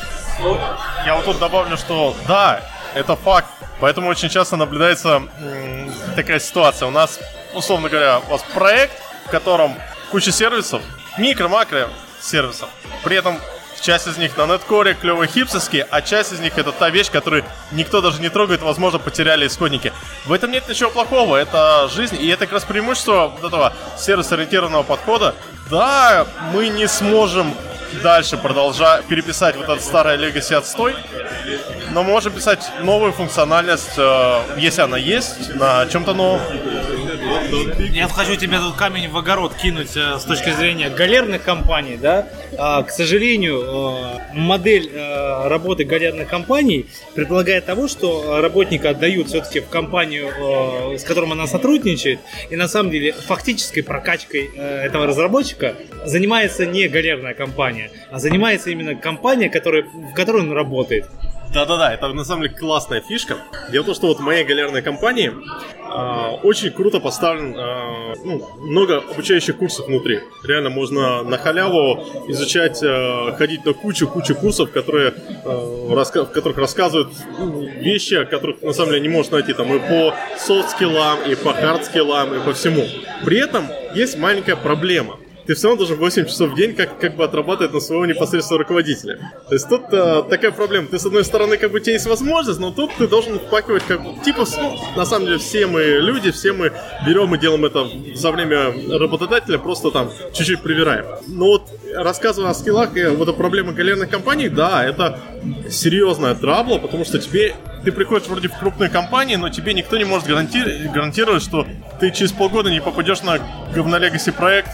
Я вот тут добавлю, что да, это факт. Поэтому очень часто наблюдается м, такая ситуация. У нас, условно говоря, у вас проект, в котором куча сервисов, микро-макро сервисов. При этом часть из них на неткоре клевые хипсовские, а часть из них это та вещь, которую никто даже не трогает, возможно, потеряли исходники. В этом нет ничего плохого, это жизнь, и это как раз преимущество вот этого сервис-ориентированного подхода. Да, мы не сможем дальше продолжать переписать вот этот старый Legacy отстой, но можем писать новую функциональность, э, если она есть, на чем-то новом.
Я хочу тебе тут камень в огород кинуть э, с точки зрения галерных компаний, да. А, к сожалению, э, модель э, работы галерных компаний предполагает того, что работника отдают все-таки в компанию, с которым она сотрудничает, и на самом деле фактической прокачкой этого разработчика занимается не галерная компания, а занимается именно компания, в которой он работает.
Да-да-да, это на самом деле классная фишка. Дело в том, что вот в моей галерной компании а, очень круто поставлен а, ну, много обучающих курсов внутри. Реально можно на халяву изучать, а, ходить на кучу-кучу курсов, которые, а, раска- в которых рассказывают ну, вещи, которых на самом деле не можешь найти там и по софт-скиллам, и по хард-скиллам, и по всему. При этом есть маленькая проблема. Ты все равно должен 8 часов в день как, как бы отрабатывать на своего непосредственного руководителя. То есть тут э, такая проблема. Ты, с одной стороны, как бы у тебя есть возможность, но тут ты должен впакивать как бы... Типа, ну, на самом деле, все мы люди, все мы берем и делаем это за время работодателя, просто там чуть-чуть привираем. Но вот рассказывая о скиллах и вот о проблемах галерных компаний, да, это серьезная трабла, потому что тебе ты приходишь вроде в крупную компанию, но тебе никто не может гаранти- гарантировать, что ты через полгода не попадешь на говнолегаси проект.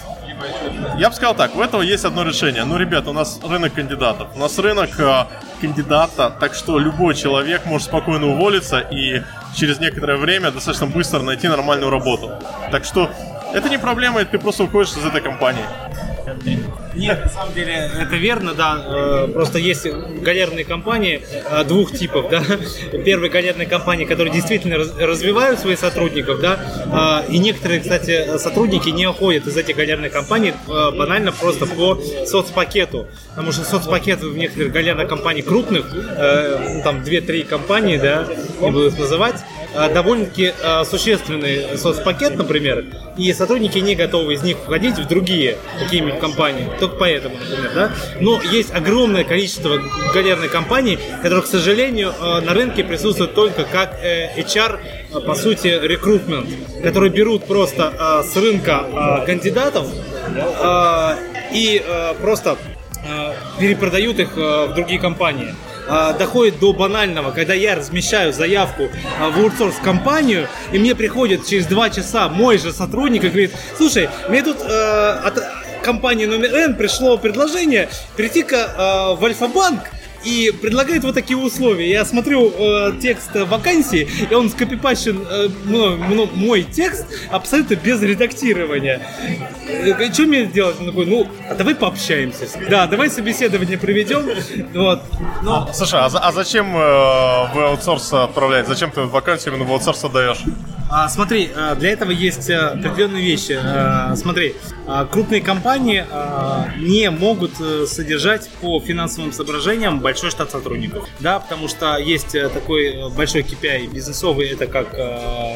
Я бы сказал так, у этого есть одно решение. Ну, ребята, у нас рынок кандидатов. У нас рынок э, кандидата, так что любой человек может спокойно уволиться и через некоторое время достаточно быстро найти нормальную работу. Так что это не проблема, ты просто уходишь из этой компании.
Нет, на самом деле это верно, да. Э, Просто есть галерные компании э, двух типов, да. Первые галерные компании, которые действительно раз- развивают своих сотрудников, да. э, И некоторые, кстати, сотрудники не уходят из этих галерных компаний банально просто по соцпакету. Потому что соцпакет в некоторых галерных компаниях крупных, там 2-3 компании, да, не буду их называть, довольно-таки э, существенный соцпакет, например, и сотрудники не готовы из них входить в другие какие-нибудь компании, только поэтому, например, да. Но есть огромное количество галерных компаний, которые, к сожалению, э, на рынке присутствуют только как э, HR, э, по сути, рекрутмент, которые берут просто э, с рынка э, кандидатов э, и э, просто э, перепродают их э, в другие компании. А, доходит до банального, когда я размещаю заявку а, в аутсорс компанию, и мне приходит через два часа мой же сотрудник и говорит, слушай, мне тут э, от компании номер N пришло предложение прийти-ка э, в Альфа-банк, и предлагает вот такие условия. Я смотрю э, текст вакансии, и он скопипащен э, мной- мой текст абсолютно без редактирования. Что мне делать? Он такой, ну, а давай пообщаемся. Да, давай собеседование проведем. Вот. Ну,
Слушай, а, а зачем э, вы аутсорс отправляете? Зачем ты вакансию именно в аутсорс отдаешь?
А, смотри, а, для этого есть а, определенные вещи. А, Смотри, а, крупные компании не могут э, содержать по финансовым соображениям большой штат сотрудников. Да, потому что есть э, такой э, большой KPI бизнесовый, это как э,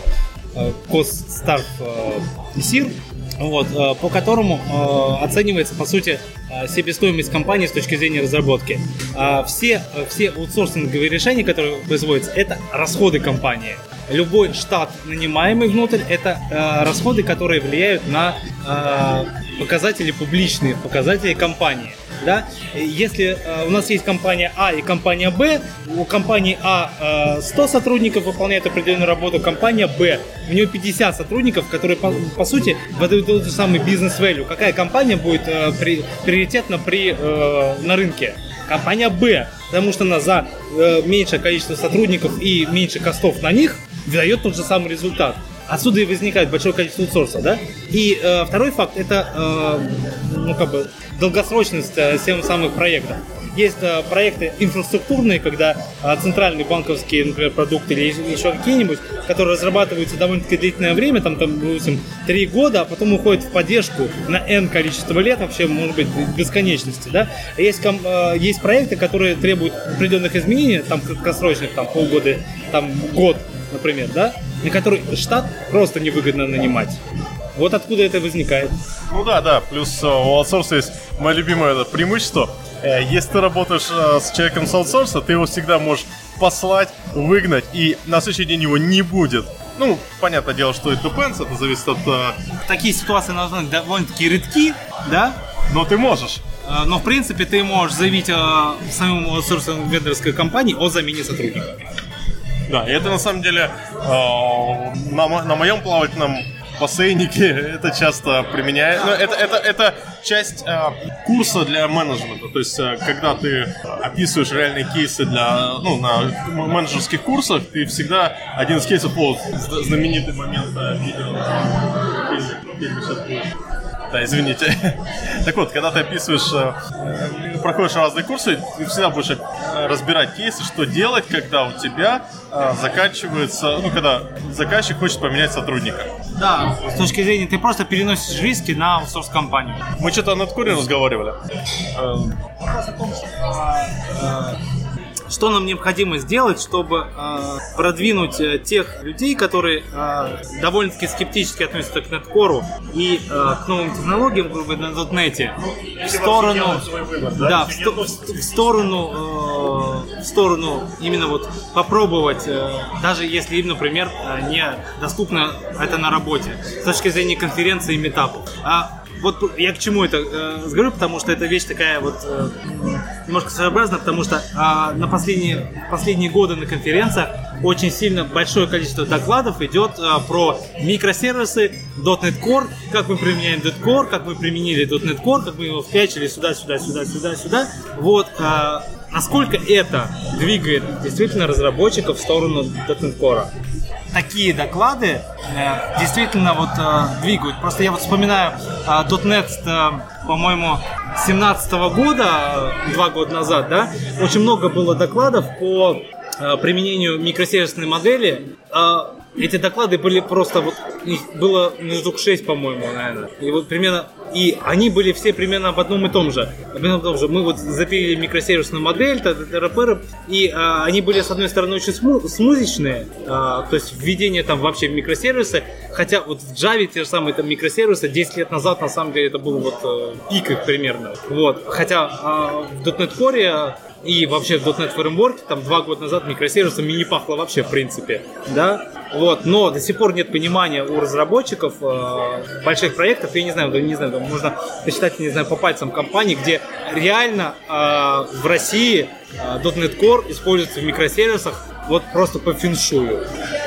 э, cost start э, SIR, вот, э, по которому э, оценивается, по сути, э, себестоимость компании с точки зрения разработки. А Все, э, все аутсорсинговые решения, которые производятся, это расходы компании. Любой штат, нанимаемый внутрь, это э, расходы, которые влияют на э, показатели публичные, показатели компании. Да? Если э, у нас есть компания А и компания Б, у компании А э, 100 сотрудников выполняет определенную работу, компания Б, у нее 50 сотрудников, которые по, по сути выдают тот же самый бизнес-value. Какая компания будет э, при- приоритетна при, э, на рынке? Компания Б, потому что она за э, меньшее количество сотрудников и меньше костов на них выдает тот же самый результат. Отсюда и возникает большое количество аутсорса, да? И э, второй факт это, э, ну как бы, долгосрочность э, всех самых проектов. Есть э, проекты инфраструктурные, когда э, центральные банковские, например, продукты или еще какие-нибудь, которые разрабатываются довольно-таки длительное время, там, там, допустим, три года, а потом уходят в поддержку на N количество лет, вообще, может быть, бесконечности, да? Есть, э, есть проекты, которые требуют определенных изменений, там, краткосрочных, там, полгода, там, год, например, да? На который штат просто невыгодно нанимать. Вот откуда это возникает.
Ну да, да. Плюс э, у аутсорса есть мое любимое это преимущество. Э, Если ты работаешь э, с человеком с аутсорса, ты его всегда можешь послать, выгнать, и на следующий день его не будет. Ну, понятное дело, что это depends, это зависит от... э,
Такие ситуации должны быть довольно-таки редки, да?
Но ты можешь.
Но, в принципе, ты можешь заявить э, самому аутсорсинговой вендорской компании о замене сотрудника.
Да, и это на самом деле э, на, на моем плавательном бассейнике это часто применяет. Ну, это, это, это часть э, курса для менеджмента. То есть, э, когда ты описываешь реальные кейсы для, ну, на менеджерских курсах, ты всегда один из кейсов, вот, зна- знаменитый момент э, видео. Да, извините. Так вот, когда ты описываешь, э, проходишь разные курсы, ты всегда будешь э, разбирать кейсы, что делать, когда у тебя э, заканчивается, ну, когда заказчик хочет поменять сотрудника.
Да, с точки зрения, ты просто переносишь риски на аутсорс-компанию.
Мы что-то над курем разговаривали.
Вопрос о том, что э, что нам необходимо сделать, чтобы э, продвинуть э, тех людей, которые э, довольно-таки скептически относятся к неткору и э, к новым технологиям грубо говоря, на .NET в сторону, да, в, сто- в сторону, э, в сторону именно вот попробовать, э, даже если им, например, э, не доступно это на работе, с точки зрения конференции и метапов. А вот я к чему это э, говорю, потому что эта вещь такая вот э, немножко своеобразная, потому что э, на последние, последние годы на конференциях очень сильно большое количество докладов идет э, про микросервисы, .NET Core, как мы применяем .NET Core, как мы применили .NET Core, как мы его впячили сюда, сюда, сюда, сюда, сюда. Вот, э, насколько это двигает действительно разработчиков в сторону .NET такие доклады э, действительно вот э, двигают. Просто я вот вспоминаю э, .NET, э, по-моему, 17 года, э, два года назад, да, очень много было докладов по э, применению микросервисной модели. Эти доклады были просто вот их было штук 6, по-моему, наверное. И вот примерно и они были все примерно об одном и том же. Об одном и том же. Мы вот запилили микросервисную модель, ТРПР, и а, они были, с одной стороны, очень сму- смузичные, а, то есть введение там вообще в микросервисы, хотя вот в Java те же самые там микросервисы 10 лет назад, на самом деле, это был вот э, пик их примерно. Вот. Хотя а, в .NET Core и вообще в .NET Framework там два года назад микросервисами не пахло вообще в принципе, да, вот, но до сих пор нет понимания у разработчиков э, больших проектов, я не знаю, не знаю, там можно посчитать, не знаю, по пальцам компаний, где реально э, в России э, .NET Core используется в микросервисах вот просто по феншую.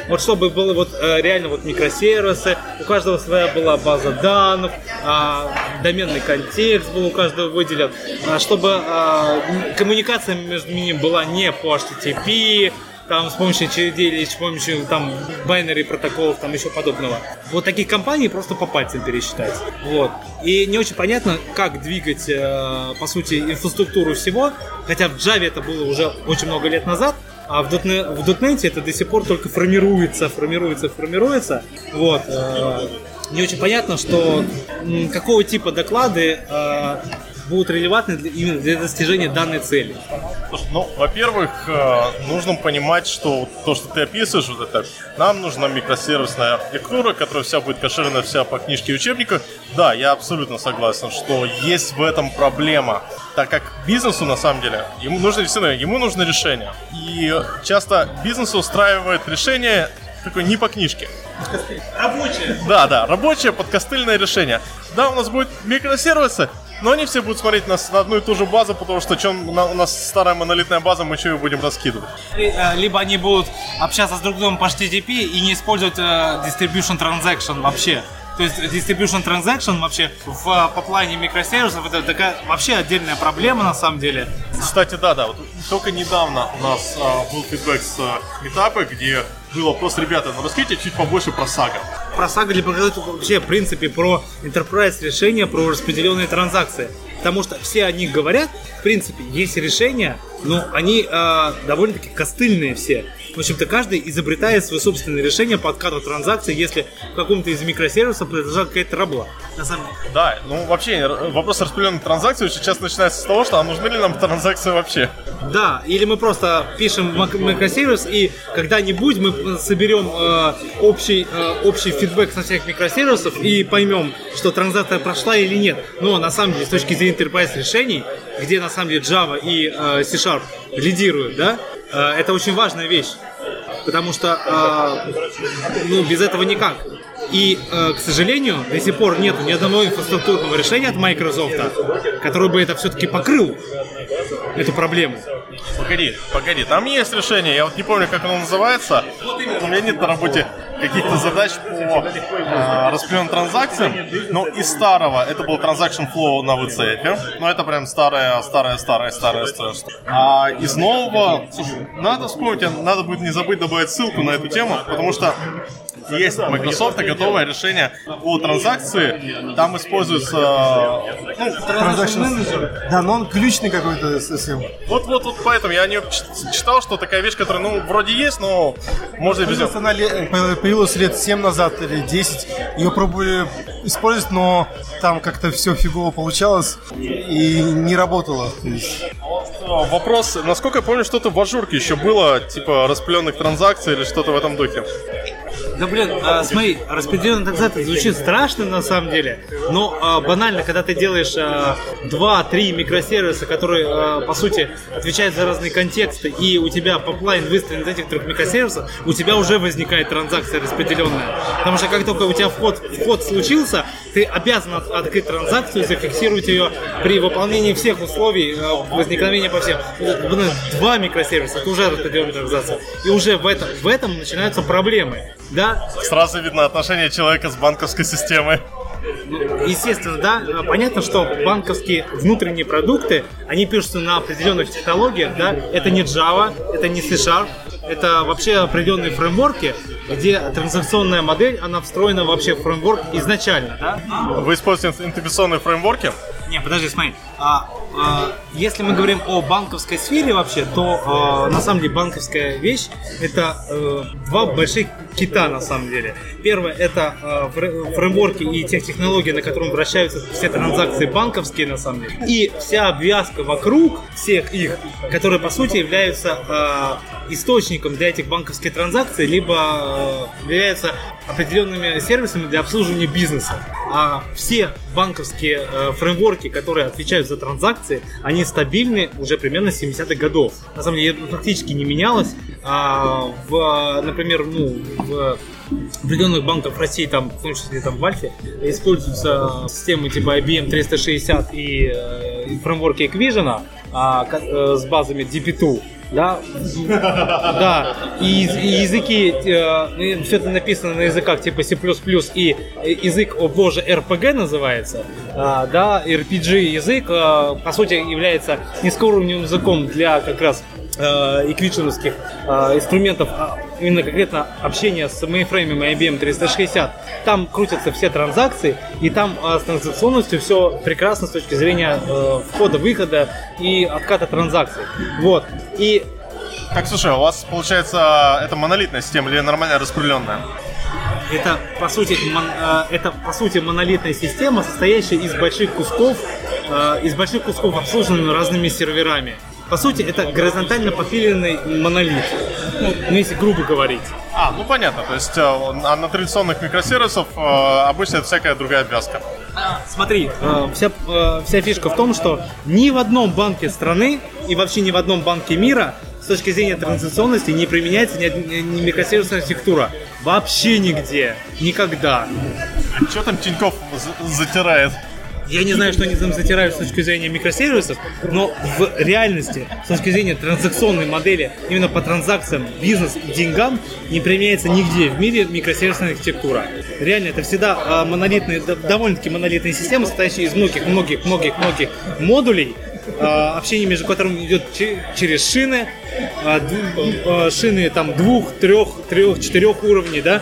Вот чтобы было вот э, реально вот микросервисы, у каждого своя была база данных, а, доменный контекст был у каждого выделен, а, чтобы м, коммуникация между ними была не по HTTP, там с помощью очередей с помощью там байнери протоколов, там еще подобного. Вот таких компаний просто по пальцам пересчитать. Вот. И не очень понятно, как двигать, э, по сути, инфраструктуру всего, хотя в Java это было уже очень много лет назад, а в .NET, в .NET это до сих пор только формируется, формируется, формируется. Вот. э, не очень понятно, что какого типа доклады э, будут релевантны для- именно для достижения данной цели.
Ну, во-первых, э, нужно понимать, что то, что ты описываешь, вот это, нам нужна микросервисная архитектура, которая вся будет кошерная, вся по книжке и учебнику. Да, я абсолютно согласен, что есть в этом проблема, так как бизнесу, на самом деле, ему нужно действительно, ему нужно решение. И часто бизнес устраивает решение такое не по книжке.
Рабочие.
Да, да, рабочее подкостыльное решение. Да, у нас будут микросервисы, но они все будут смотреть на, с- на одну и ту же базу, потому что чем у нас старая монолитная база, мы еще ее будем раскидывать.
Э, Либо они будут общаться с друг другом по HTTP и не использовать э, distribution transaction вообще. То есть distribution transaction вообще в э, поплане микросервисов это такая вообще отдельная проблема на самом деле.
Кстати, да, да, вот только недавно у нас а, был фидбэк с метапа, где был вопрос, ребята, ну расскажите чуть побольше про сага.
Про сага для показать вообще в принципе про enterprise решения, про распределенные транзакции. Потому что все о них говорят, в принципе, есть решения, но они э, довольно-таки костыльные все. В общем-то, каждый изобретает свое собственное решение по откату транзакций, если в каком-то из микросервисов произошла какая-то рабла. На самом.
Да, ну вообще вопрос распределенной транзакции очень часто начинается с того, что а нужны ли нам транзакции вообще.
Да, или мы просто пишем микросервис, и когда-нибудь мы соберем э, общий, э, общий фидбэк со всех микросервисов и поймем, что транзакция прошла или нет. Но на самом деле, с точки зрения enterprise решений, где на самом деле Java и э, C-Sharp лидируют, да, это очень важная вещь. Потому что э, ну, без этого никак. И, э, к сожалению, до сих пор нет ни одного инфраструктурного решения от Microsoft, который бы это все-таки покрыл, эту проблему.
Погоди, погоди, там есть решение, я вот не помню, как оно называется. У меня нет на работе каких-то задач по э, распределенным транзакциям, но из старого это был Transaction Flow на VCF, но это прям старая, старая, старая, старая, старая. А из нового, слушай, надо вспомнить, а надо будет не забыть добавить ссылку на эту тему, потому что есть Microsoft готовое решение по транзакции, там используется э, ну,
Transaction- Да, но он ключный какой-то совсем.
вот, вот, вот поэтому я не читал, что такая вещь, которая, ну, вроде есть, но можно без Нее.
она э, появилась лет 7 назад или 10. Ее пробовали использовать, но там как-то все фигово получалось и не работало.
А, вопрос, насколько я помню, что-то в ажурке еще было, типа распыленных транзакций или что-то в этом духе.
Да блин, а, смотри, распределенная транзакция звучит страшно на самом деле, но а, банально, когда ты делаешь а, 2-3 микросервиса, которые а, по сути отвечают за разные контексты, и у тебя поплайн выстроен из этих трех микросервисов, у тебя уже возникает транзакция распределенная. Потому что как только у тебя вход, вход случился, ты обязан от- открыть транзакцию, зафиксировать ее при выполнении всех условий э, возникновения по всем. Блин, Два микросервиса, это уже транзакция. И уже в этом, в этом начинаются проблемы. Да,
Сразу видно отношение человека с банковской системой.
естественно, да, э, понятно, что банковские внутренние продукты, они пишутся на определенных технологиях, да, это не Java, это не C-Sharp, это вообще определенные фреймворки, где транзакционная модель, она встроена вообще в фреймворк изначально, да.
Вы используете интеграционные фреймворки?
Не, подожди, смотри. А, а, если мы говорим о банковской сфере вообще, то а, на самом деле банковская вещь это э, два больших кита на самом деле. Первое это фре- фреймворки и тех технологий, на котором вращаются все транзакции банковские на самом деле. И вся обвязка вокруг всех их, которые по сути являются а, источником для этих банковских транзакций, либо а, являются определенными сервисами для обслуживания бизнеса. А все банковские э, фреймворки, которые отвечают за транзакции, они стабильны уже примерно с 70-х годов. На самом деле, это практически не менялось. А, в, например, ну, определенных банков России, там, в том числе там в Альфе, используются системы типа IBM 360 и, э, и фреймворки Equation а, э, с базами DB2. Да, да, и, и языки, все это написано на языках типа C++ и э, язык, о боже, RPG называется, а, да, RPG язык, а, по сути, является низкоуровневым языком для как раз эквиченовских инструментов, а именно конкретно общения с мейнфреймом IBM 360. Там крутятся все транзакции, и там а, с транзакционностью все прекрасно с точки зрения э, входа, выхода и отката транзакций. Вот. И
Так, слушай, у вас, получается, это монолитная система или нормально распределенная?
Это по сути, мон- э, это по сути монолитная система, состоящая из больших кусков, э, из больших кусков обслуженными разными серверами. По сути, это горизонтально попиленный монолит. Ну, ну, если грубо говорить.
А, ну понятно, то есть э, а на традиционных микросервисов э, обычно это всякая другая обвязка.
Смотри, э, вся, э, вся фишка в том, что ни в одном банке страны и вообще ни в одном банке мира с точки зрения транзакционности не применяется ни, ни микросервисная архитектура. Вообще нигде. Никогда.
Что там Тиньков за- затирает?
Я не знаю, что они там затирают с точки зрения микросервисов, но в реальности, с точки зрения транзакционной модели, именно по транзакциям, бизнес и деньгам, не применяется нигде в мире микросервисная архитектура. Реально, это всегда а, монолитные, довольно-таки монолитные системы, состоящие из многих-многих-многих-многих модулей, а, общение между которыми идет че- через шины, а, шины там двух, трех, трех, четырех уровней, да,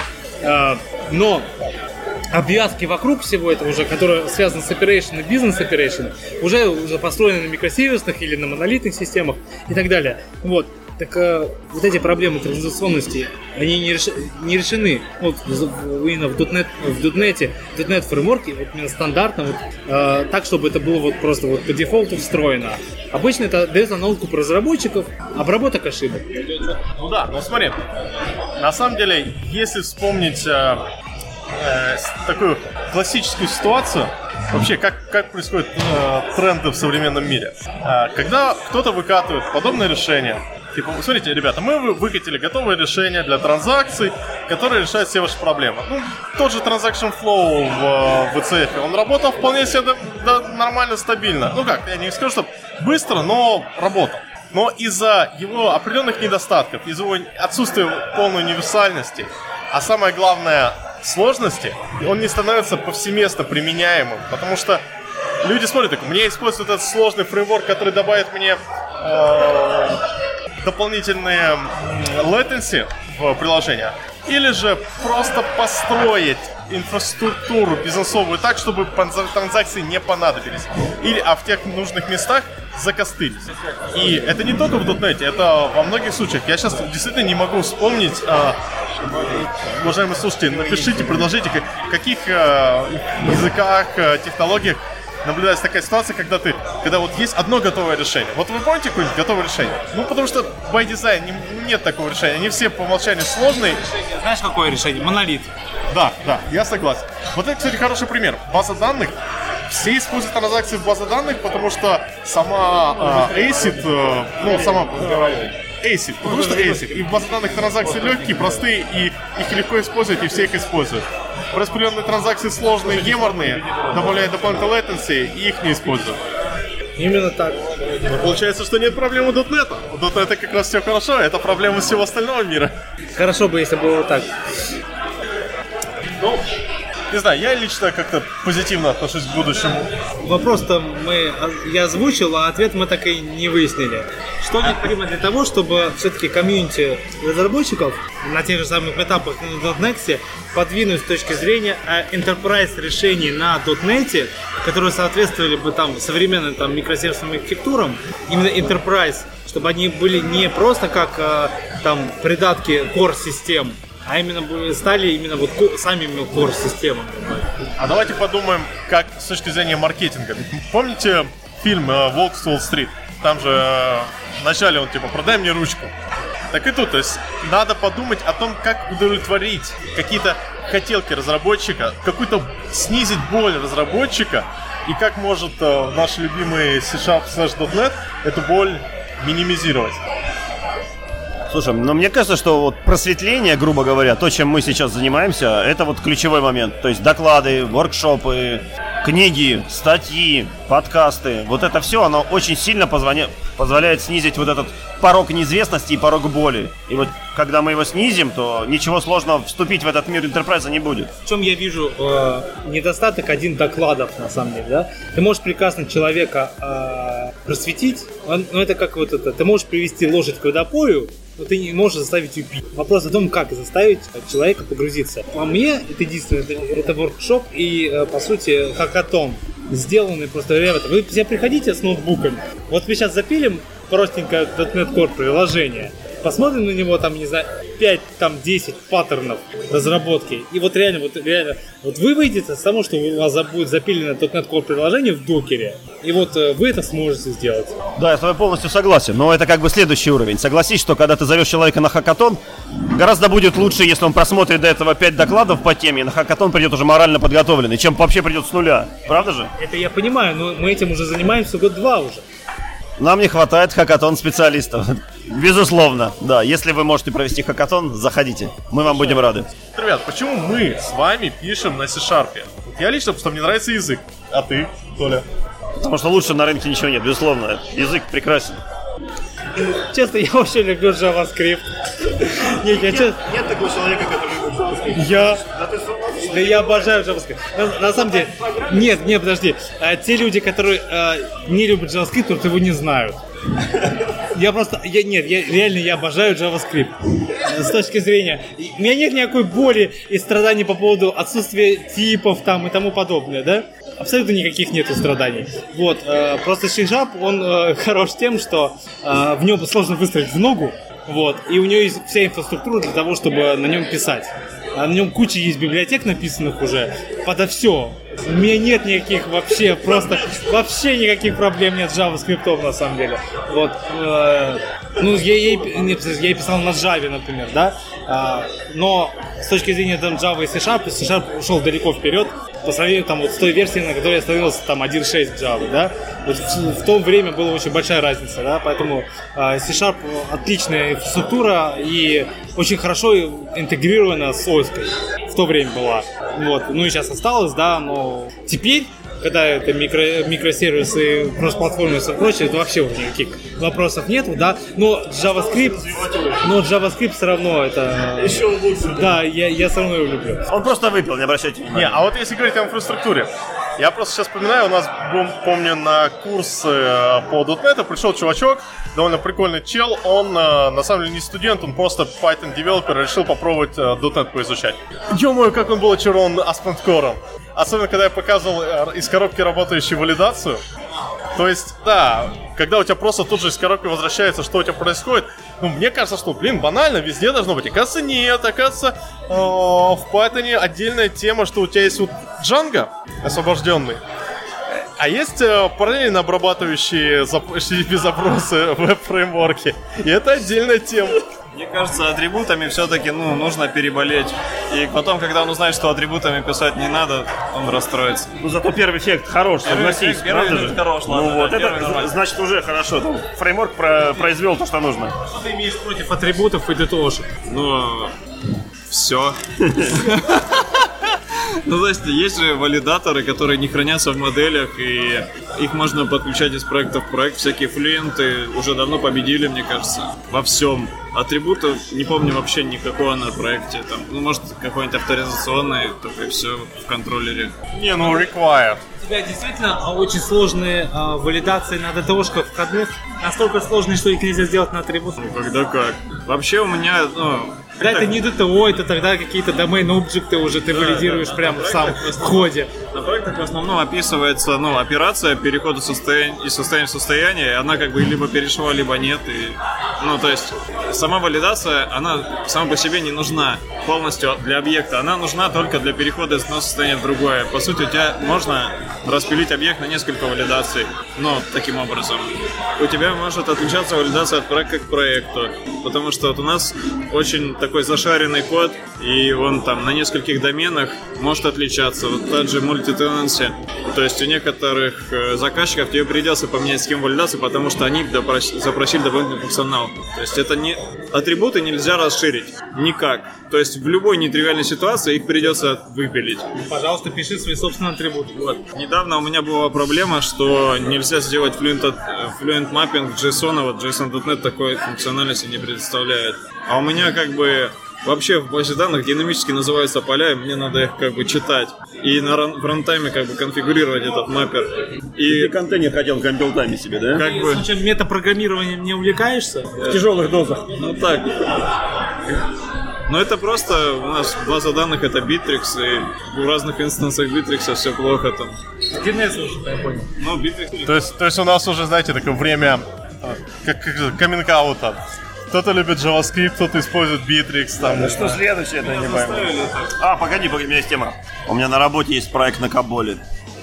но обвязки вокруг всего этого уже, которые связаны с operation и бизнес operation, уже, уже построены на микросервисных или на монолитных системах и так далее. Вот. Так э, вот эти проблемы транзакционности, они не, реши- не решены. Вот именно в .NET, в .NET, в .NET вот именно стандартно, вот, э, так, чтобы это было вот просто вот по дефолту встроено. Обычно это дается на откуп разработчиков, обработок ошибок.
Ну да, ну смотри, на самом деле, если вспомнить э, э, такую классическую ситуацию, вообще как, как происходят э, тренды в современном мире. Э, когда кто-то выкатывает подобное решение, типа, смотрите, ребята, мы вы- выкатили готовое решение для транзакций, которое решает все ваши проблемы. Ну, тот же Transaction Flow в, в ECF, он работал вполне себе да- да, нормально, стабильно. Ну как, я не скажу, что быстро, но работал. Но из-за его определенных недостатков, из-за его отсутствия полной универсальности, а самое главное сложности, он не становится повсеместно применяемым, потому что люди смотрят, так, мне используют этот сложный фреймворк, который добавит мне э, дополнительные latency в приложение, или же просто построить инфраструктуру бизнесовую так, чтобы транзакции не понадобились. Или, а в тех нужных местах закостылись. И это не только в .NET, это во многих случаях. Я сейчас действительно не могу вспомнить, а, уважаемые слушатели, напишите, предложите, каких э, языках, э, технологиях наблюдается такая ситуация, когда ты, когда вот есть одно готовое решение. Вот вы помните какое-нибудь готовое решение? Ну, потому что by design не- нет такого решения. Они все по умолчанию сложные.
Знаешь, какое решение? Монолит.
Да, да, я согласен. Вот это, кстати, хороший пример. База данных. Все используют транзакции в базе данных, потому что сама э, ACID, э, ну, сама ACID, потому что ACID. И в базе данных транзакции легкие, простые, и их легко использовать, и все их используют. Распределенные транзакции сложные, геморные, добавляют дополнительный latency, и их не используют.
Именно так.
Но получается, что нет проблем у .NET. У .NET как раз все хорошо, это проблема всего остального мира.
Хорошо бы, если было так.
Ну, не знаю, я лично как-то позитивно отношусь к будущему.
Вопрос-то мы, я озвучил, а ответ мы так и не выяснили. Что необходимо для того, чтобы все-таки комьюнити разработчиков на тех же самых этапах на .NET подвинуть с точки зрения э, enterprise решений на .NET, которые соответствовали бы там современным там микросервисным архитектурам, именно enterprise, чтобы они были не просто как там придатки core систем, а именно стали именно вот самими core системами.
А давайте подумаем, как с точки зрения маркетинга. Помните фильм э, «Волк с Уолл-стрит»? Там же э, вначале он типа «продай мне ручку». Так и тут, то есть надо подумать о том, как удовлетворить какие-то хотелки разработчика, какую-то снизить боль разработчика, и как может э, наш любимый C-Sharp slash эту боль минимизировать.
Слушай, но мне кажется, что вот просветление, грубо говоря, то, чем мы сейчас занимаемся, это вот ключевой момент. То есть доклады, воркшопы, книги, статьи, подкасты. Вот это все, оно очень сильно позвоня- позволяет снизить вот этот порог неизвестности и порог боли. И вот когда мы его снизим, то ничего сложного вступить в этот мир интерпрайза не будет.
В чем я вижу э, недостаток один докладов, на самом деле, да? Ты можешь прекрасно человека э, просветить, он- ну это как вот это, ты можешь привести лошадь к водопою, но ты не можешь заставить ее пить. Вопрос о том, как заставить человека погрузиться. По мне, это единственное, это, это воркшоп и, э, по сути, хакатон, сделанный просто, ребята, вы все приходите с ноутбуками, вот мы сейчас запилим простенькое .NET Core приложение, посмотрим на него, там, не знаю, 5, там, 10 паттернов разработки. И вот реально, вот реально, вот вы выйдете с того, что у вас будет запилено .NET Core приложение в докере, и вот э, вы это сможете сделать.
Да, я с тобой полностью согласен, но это как бы следующий уровень. Согласись, что когда ты зовешь человека на хакатон, гораздо будет лучше, если он просмотрит до этого 5 докладов по теме, и на хакатон придет уже морально подготовленный, чем вообще придет с нуля. Правда же?
Это я понимаю, но мы этим уже занимаемся год-два уже.
Нам не хватает хакатон специалистов. Безусловно, да. Если вы можете провести хакатон, заходите. Мы вам будем рады.
Ребят, почему мы с вами пишем на C-Sharp? Вот Я лично, потому что мне нравится язык. А ты, Толя?
Потому что лучше на рынке ничего нет, безусловно. Язык прекрасен.
Честно, я вообще люблю JavaScript. Нет, я честно...
Нет такого человека, который
Я... Да я обожаю JavaScript. На, на самом деле, нет, нет, подожди. А, те люди, которые а, не любят JavaScript, просто его не знают. Я просто, я, нет, я реально я обожаю JavaScript. С точки зрения, у меня нет никакой боли и страданий по поводу отсутствия типов там и тому подобное, да? Абсолютно никаких нету страданий. Вот, э, просто C-Sharp, он э, хорош тем, что э, в нем сложно выстроить в ногу, вот, и у него есть вся инфраструктура для того, чтобы на нем писать. А на нем куча есть библиотек написанных уже подо все. У меня нет никаких вообще, просто вообще никаких проблем нет с JavaScript на самом деле. Вот. э, ну, я, я, нет, я писал на Java, например, да. А, но с точки зрения там Java и C-Sharp, C-Sharp ушел далеко вперед по сравнению там вот с той версией, на которой я остановился, там 1.6 Java, да. Вот в, в то время была очень большая разница, да, поэтому э, C-Sharp отличная инфраструктура и очень хорошо интегрирована с OS. В то время была. Вот. Ну и сейчас осталось, да, но теперь когда это микро, микросервисы, кроссплатформенность и прочее, это вообще уже никаких вопросов нету, да. Но JavaScript, но JavaScript все равно это... Еще лучше. Да, я, я все равно его люблю.
Он просто выпил, не обращайте
Не,
внимания.
а вот если говорить о инфраструктуре, я просто сейчас вспоминаю, у нас, помню, на курс э, по .NET пришел чувачок, довольно прикольный чел, он э, на самом деле не студент, он просто Python девелопер, решил попробовать э, .NET поизучать. Ё-моё, как он был очарован Core. Особенно, когда я показывал из коробки работающую валидацию. То есть, да, когда у тебя просто тут же из коробки возвращается, что у тебя происходит, ну, мне кажется, что, блин, банально, везде должно быть. Оказывается, нет, оказывается, э, в Python отдельная тема, что у тебя есть вот Django освобожденный. А есть э, параллельно обрабатывающие зап- HTTP-запросы веб-фреймворки. И это отдельная тема.
Мне кажется, атрибутами все-таки ну, нужно переболеть. И потом, когда он узнает, что атрибутами писать не надо, он расстроится.
Ну зато первый эффект хорош,
Первый
согласись.
эффект- первый эффект
же?
хорош, ладно,
Ну вот,
да,
это
первый нормально.
значит уже хорошо. Там фреймворк про- произвел то, что нужно.
Что ты имеешь против атрибутов и детошек?
Ну, все. Ну, то есть, есть же валидаторы, которые не хранятся в моделях, и их можно подключать из проекта в проект. Всякие флюенты уже давно победили, мне кажется, во всем. Атрибутов не помню вообще никакого на проекте. Там, ну, может, какой-нибудь авторизационный, только и все в контроллере.
Не, ну, required.
У тебя действительно а, очень сложные а, валидации на детошках входных. Настолько сложные, что их нельзя сделать на атрибутах.
Ну, когда как. Вообще у меня, ну,
Когда это не DTO, это тогда какие-то домен объекты уже ты валидируешь прямо в сам входе.
На проектах в основном описывается ну, операция перехода состояния из состояния в состояние, и она как бы либо перешла, либо нет. И, ну, то есть сама валидация, она сама по себе не нужна полностью для объекта. Она нужна только для перехода из одного состояния в другое. По сути, у тебя можно распилить объект на несколько валидаций, но таким образом. У тебя может отличаться валидация от проекта к проекту, потому что вот у нас очень такой зашаренный код, и он там на нескольких доменах может отличаться. Вот тот же мультитенанси. То есть у некоторых э, заказчиков тебе придется поменять схему валидации, потому что они запросили дополнительный функционал. То есть это не атрибуты нельзя расширить никак. То есть в любой нетривиальной ситуации их придется выпилить.
Пожалуйста, пиши свои собственные атрибуты.
Вот. Недавно у меня была проблема, что нельзя сделать fluent, э, fluent mapping JSON, а вот JSON.NET такой функциональности не предоставляет. А у меня как бы вообще в базе данных динамически называются поля, и мне надо их как бы читать. И на ран- в рантайме как бы конфигурировать этот маппер.
И
И
контейнер хотел компилтами себе, да?
как бы...
Случаем метапрограммированием не увлекаешься?
В тяжелых дозах.
Ну так. Но это просто у нас база данных это Bittrex, и в разных инстансах Bittrex все плохо там.
1С уже, я понял.
Ну, Bittrex
То есть, то есть у нас уже, знаете, такое время э, как, как каминг-аута. Кто-то любит JavaScript, кто-то использует Bittrex, там, не
Что следующее, это не пойму. А, погоди, погоди, у меня есть тема. У меня на работе есть проект на Каболе.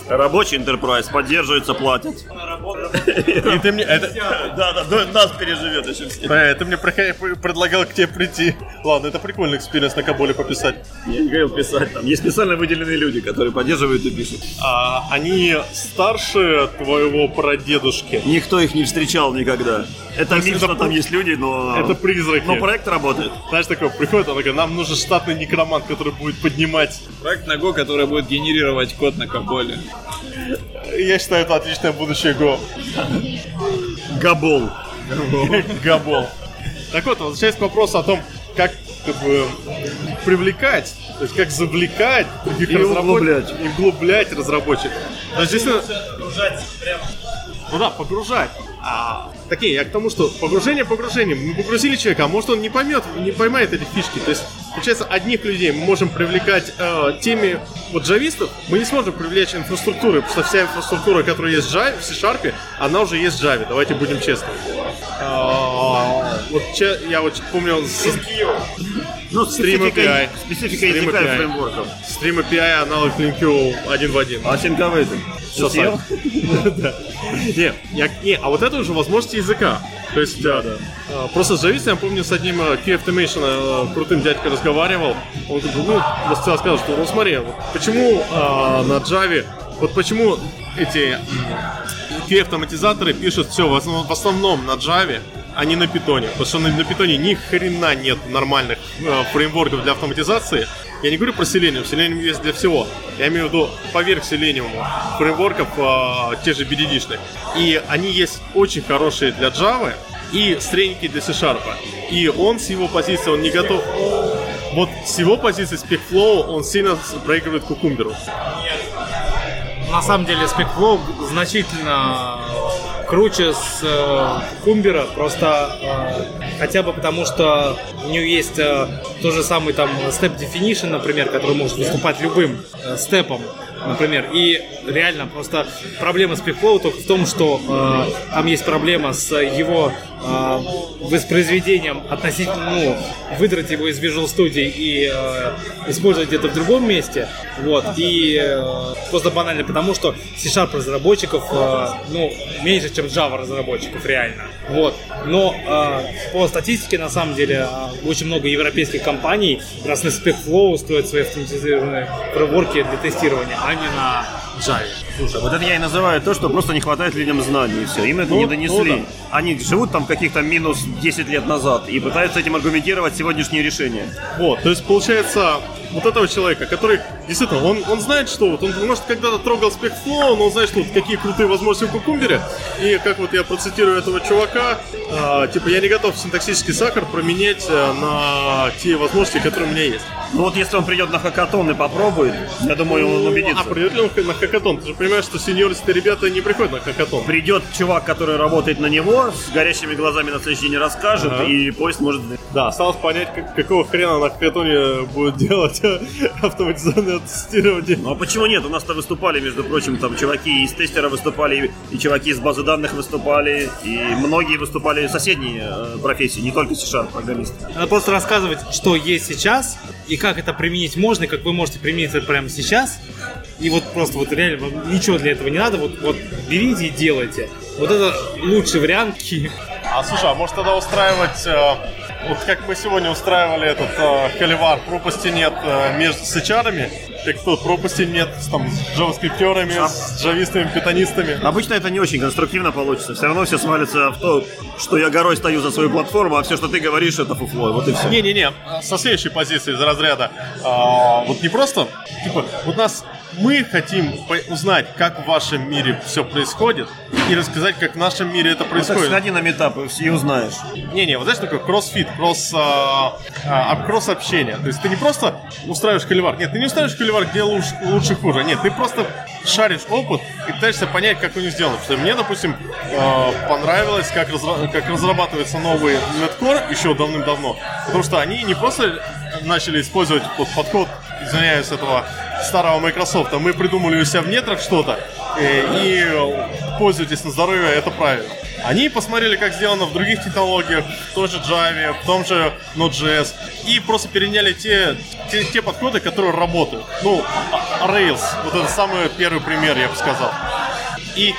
Рабочий enterprise, поддерживается, платят.
И ты мне, это,
Да, да, да, нас переживет еще все.
э, ты мне предлагал к тебе прийти. Ладно, это прикольный experience на Коболе пописать.
Я не говорил писать, там есть специально выделенные люди, которые поддерживают и пишут.
А они старше твоего прадедушки.
Никто их не встречал никогда. Это миф, что там есть люди, но...
Это призраки.
Но проект работает.
Знаешь, такой приходит, он такой, нам нужен штатный некромант, который будет поднимать.
Проект на Go, который будет генерировать код на Коболе.
Я считаю, это отличное будущее Go.
Габол.
Габол. Так вот, возвращаясь к вопросу о том, как как бы, привлекать, то есть как завлекать других
И
разработчиков,
углублять.
и углублять разработчиков. То есть, действительно, ну да, погружать. А, такие, я к тому, что погружение погружением. Мы погрузили человека, а может он не поймет, не поймает эти фишки. То есть, получается, одних людей мы можем привлекать э, теми вот джавистов, мы не сможем привлечь инфраструктуры, потому что вся инфраструктура, которая есть в Java, в C-Sharp, она уже есть в Java, давайте будем честны. А, вот я вот помню с
Ну,
Stream
специфика,
API.
специфика
Stream
языка и
API.
фреймворков.
Stream API аналог LinkU один в один.
А синковый ты?
Всё
съел?
Не, я, не, а вот это уже возможности языка. То есть, да, да. Просто с Java, я помню, с одним э, Key Automation э, крутым дядькой разговаривал. Он ну, сказал, что, ну, смотри, вот почему э, на Java, вот почему эти м, Key автоматизаторы пишут все в основном на Java, а не на питоне. Потому что на, на питоне ни хрена нет нормальных э, фреймворков для автоматизации. Я не говорю про Selenium, Selenium есть для всего. Я имею в виду поверх Selenium фреймворков э, те же BDD-шных. И они есть очень хорошие для Java и средненькие для C-Sharp. И он с его позиции, он не готов... Вот с его позиции SpecFlow он сильно проигрывает Кукумберу.
На самом деле SpecFlow значительно круче с э, Кумбера, просто э, хотя бы потому, что у нее есть э, тот же самый там step definition, например, который может выступать любым э, степом, например. И реально просто проблема SpecFlow только в том, что э, там есть проблема с его э, воспроизведением относительно, ну, выдрать его из Visual Studio и э, использовать это в другом месте. Вот. И э, просто банально потому, что C-Sharp разработчиков, э, ну, меньше, чем Java разработчиков, реально. Вот. Но э, по статистике, на самом деле, э, очень много европейских компаний раз на SpecFlow строят свои автоматизированные фреймворки для тестирования, а не на Java.
Слушай, вот это я и называю то, что просто не хватает людям знаний, и все. Им это не донесли. Они живут там каких-то минус 10 лет назад и пытаются этим аргументировать сегодняшние решения.
Вот, то есть получается, вот этого человека, который действительно, он, он знает, что вот он, может, когда-то трогал SpecFlow, но он знает, что вот какие крутые возможности в Кукумбере. И как вот я процитирую этого чувака, а, типа, я не готов синтаксический сахар променять э, на те возможности, которые у меня есть.
Ну вот если он придет на хакатон и попробует, я думаю, он убедится.
А придет ли он на хакатон? Ты же понимаешь, что сеньористые ребята не приходят на хакатон.
Придет чувак, который работает на него, с горящими глазами на следующий день расскажет,
Ага.
и поезд может...
Да, осталось понять, как- какого хрена на хакатоне будет делать автоматизированное тестирование.
Ну а почему нет? У нас-то выступали, между прочим, там чуваки из тестера выступали, и чуваки из базы данных выступали, и многие выступали соседние э, профессии, не только C-Sharp программисты.
Надо просто рассказывать, что есть сейчас, и как это применить можно, и как вы можете применить это прямо сейчас. И вот просто вот реально вам ничего для этого не надо, вот, вот берите и делайте. Вот это лучший вариант.
А слушай, а может тогда устраивать, э, вот как мы сегодня устраивали этот э, холивар, пропасти нет э, между с HR-ами, как тут пропасти нет с, там, с джаваскриптерами, с джавистами, питанистами.
Обычно это не очень конструктивно получится. Все равно все свалится в то, что я горой стою за свою платформу, а все, что ты говоришь, это фуфло. Вот и все.
Не-не-не, со следующей позиции из разряда. а, вот не просто, типа, вот нас мы хотим узнать, как в вашем мире все происходит, и рассказать, как в нашем мире это
Ну, так
происходит.
сходи на метап и узнаешь.
Не-не, вот знаешь, такой кроссфит, кросс, а, а, кросс общение. То есть ты не просто устраиваешь холивар. Нет, ты не устраиваешь холивар, где лучше, лучше хуже. Нет, ты просто шаришь опыт и пытаешься понять, как у них сделано. Потому что мне, допустим, а, понравилось, как, разра- как разрабатывается новый Netcore еще давным-давно. Потому что они не просто начали использовать вот подход, извиняюсь, этого старого Microsoft, мы придумали у себя в нетрах что-то, э, и пользуйтесь на здоровье, это правильно. Они посмотрели, как сделано в других технологиях, в той же Java, в том же Node.js, и просто переняли те, те, те подходы, которые работают. Ну, а- Rails, вот это самый первый пример, я бы сказал. И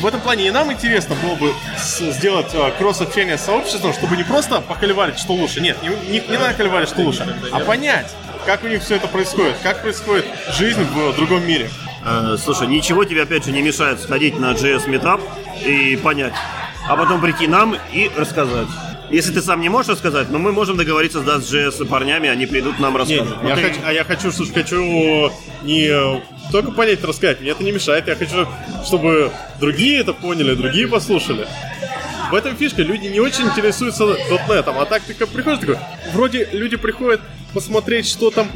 в этом плане и нам интересно было бы сделать э, кросс-общение с сообществом, чтобы не просто похоливарить, что лучше. Нет, не, не, не надо холиварить, что лучше, а понять, как у них все это происходит, как происходит жизнь в другом мире.
Э, слушай, ничего тебе опять же не мешает сходить на JS Meetup и понять, а потом прийти нам и рассказать. Если ты сам не можешь рассказать, но мы можем договориться с JS парнями, они придут нам
Не,
расскажут.
я
Вот и-
хочу, а я хочу, слушай, хочу не только понять, рассказать, мне это не мешает, я хочу, чтобы другие это поняли, другие послушали. В этом фишка, люди не очень интересуются .NET, а так ты как приходишь такой, вроде люди приходят посмотреть, что там,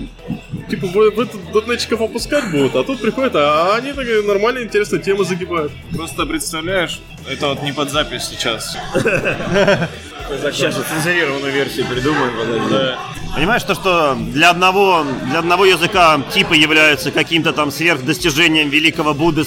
типа, вы тут дотнетчиков опускать будут, а тут приходят, а они так нормально, интересные темы загибают.
Просто представляешь, это вот не под запись сейчас.
Сейчас цензурированную версию придумаем. Понимаешь, то, что для одного, для одного языка типы являются каким-то там сверхдостижением великого Будды,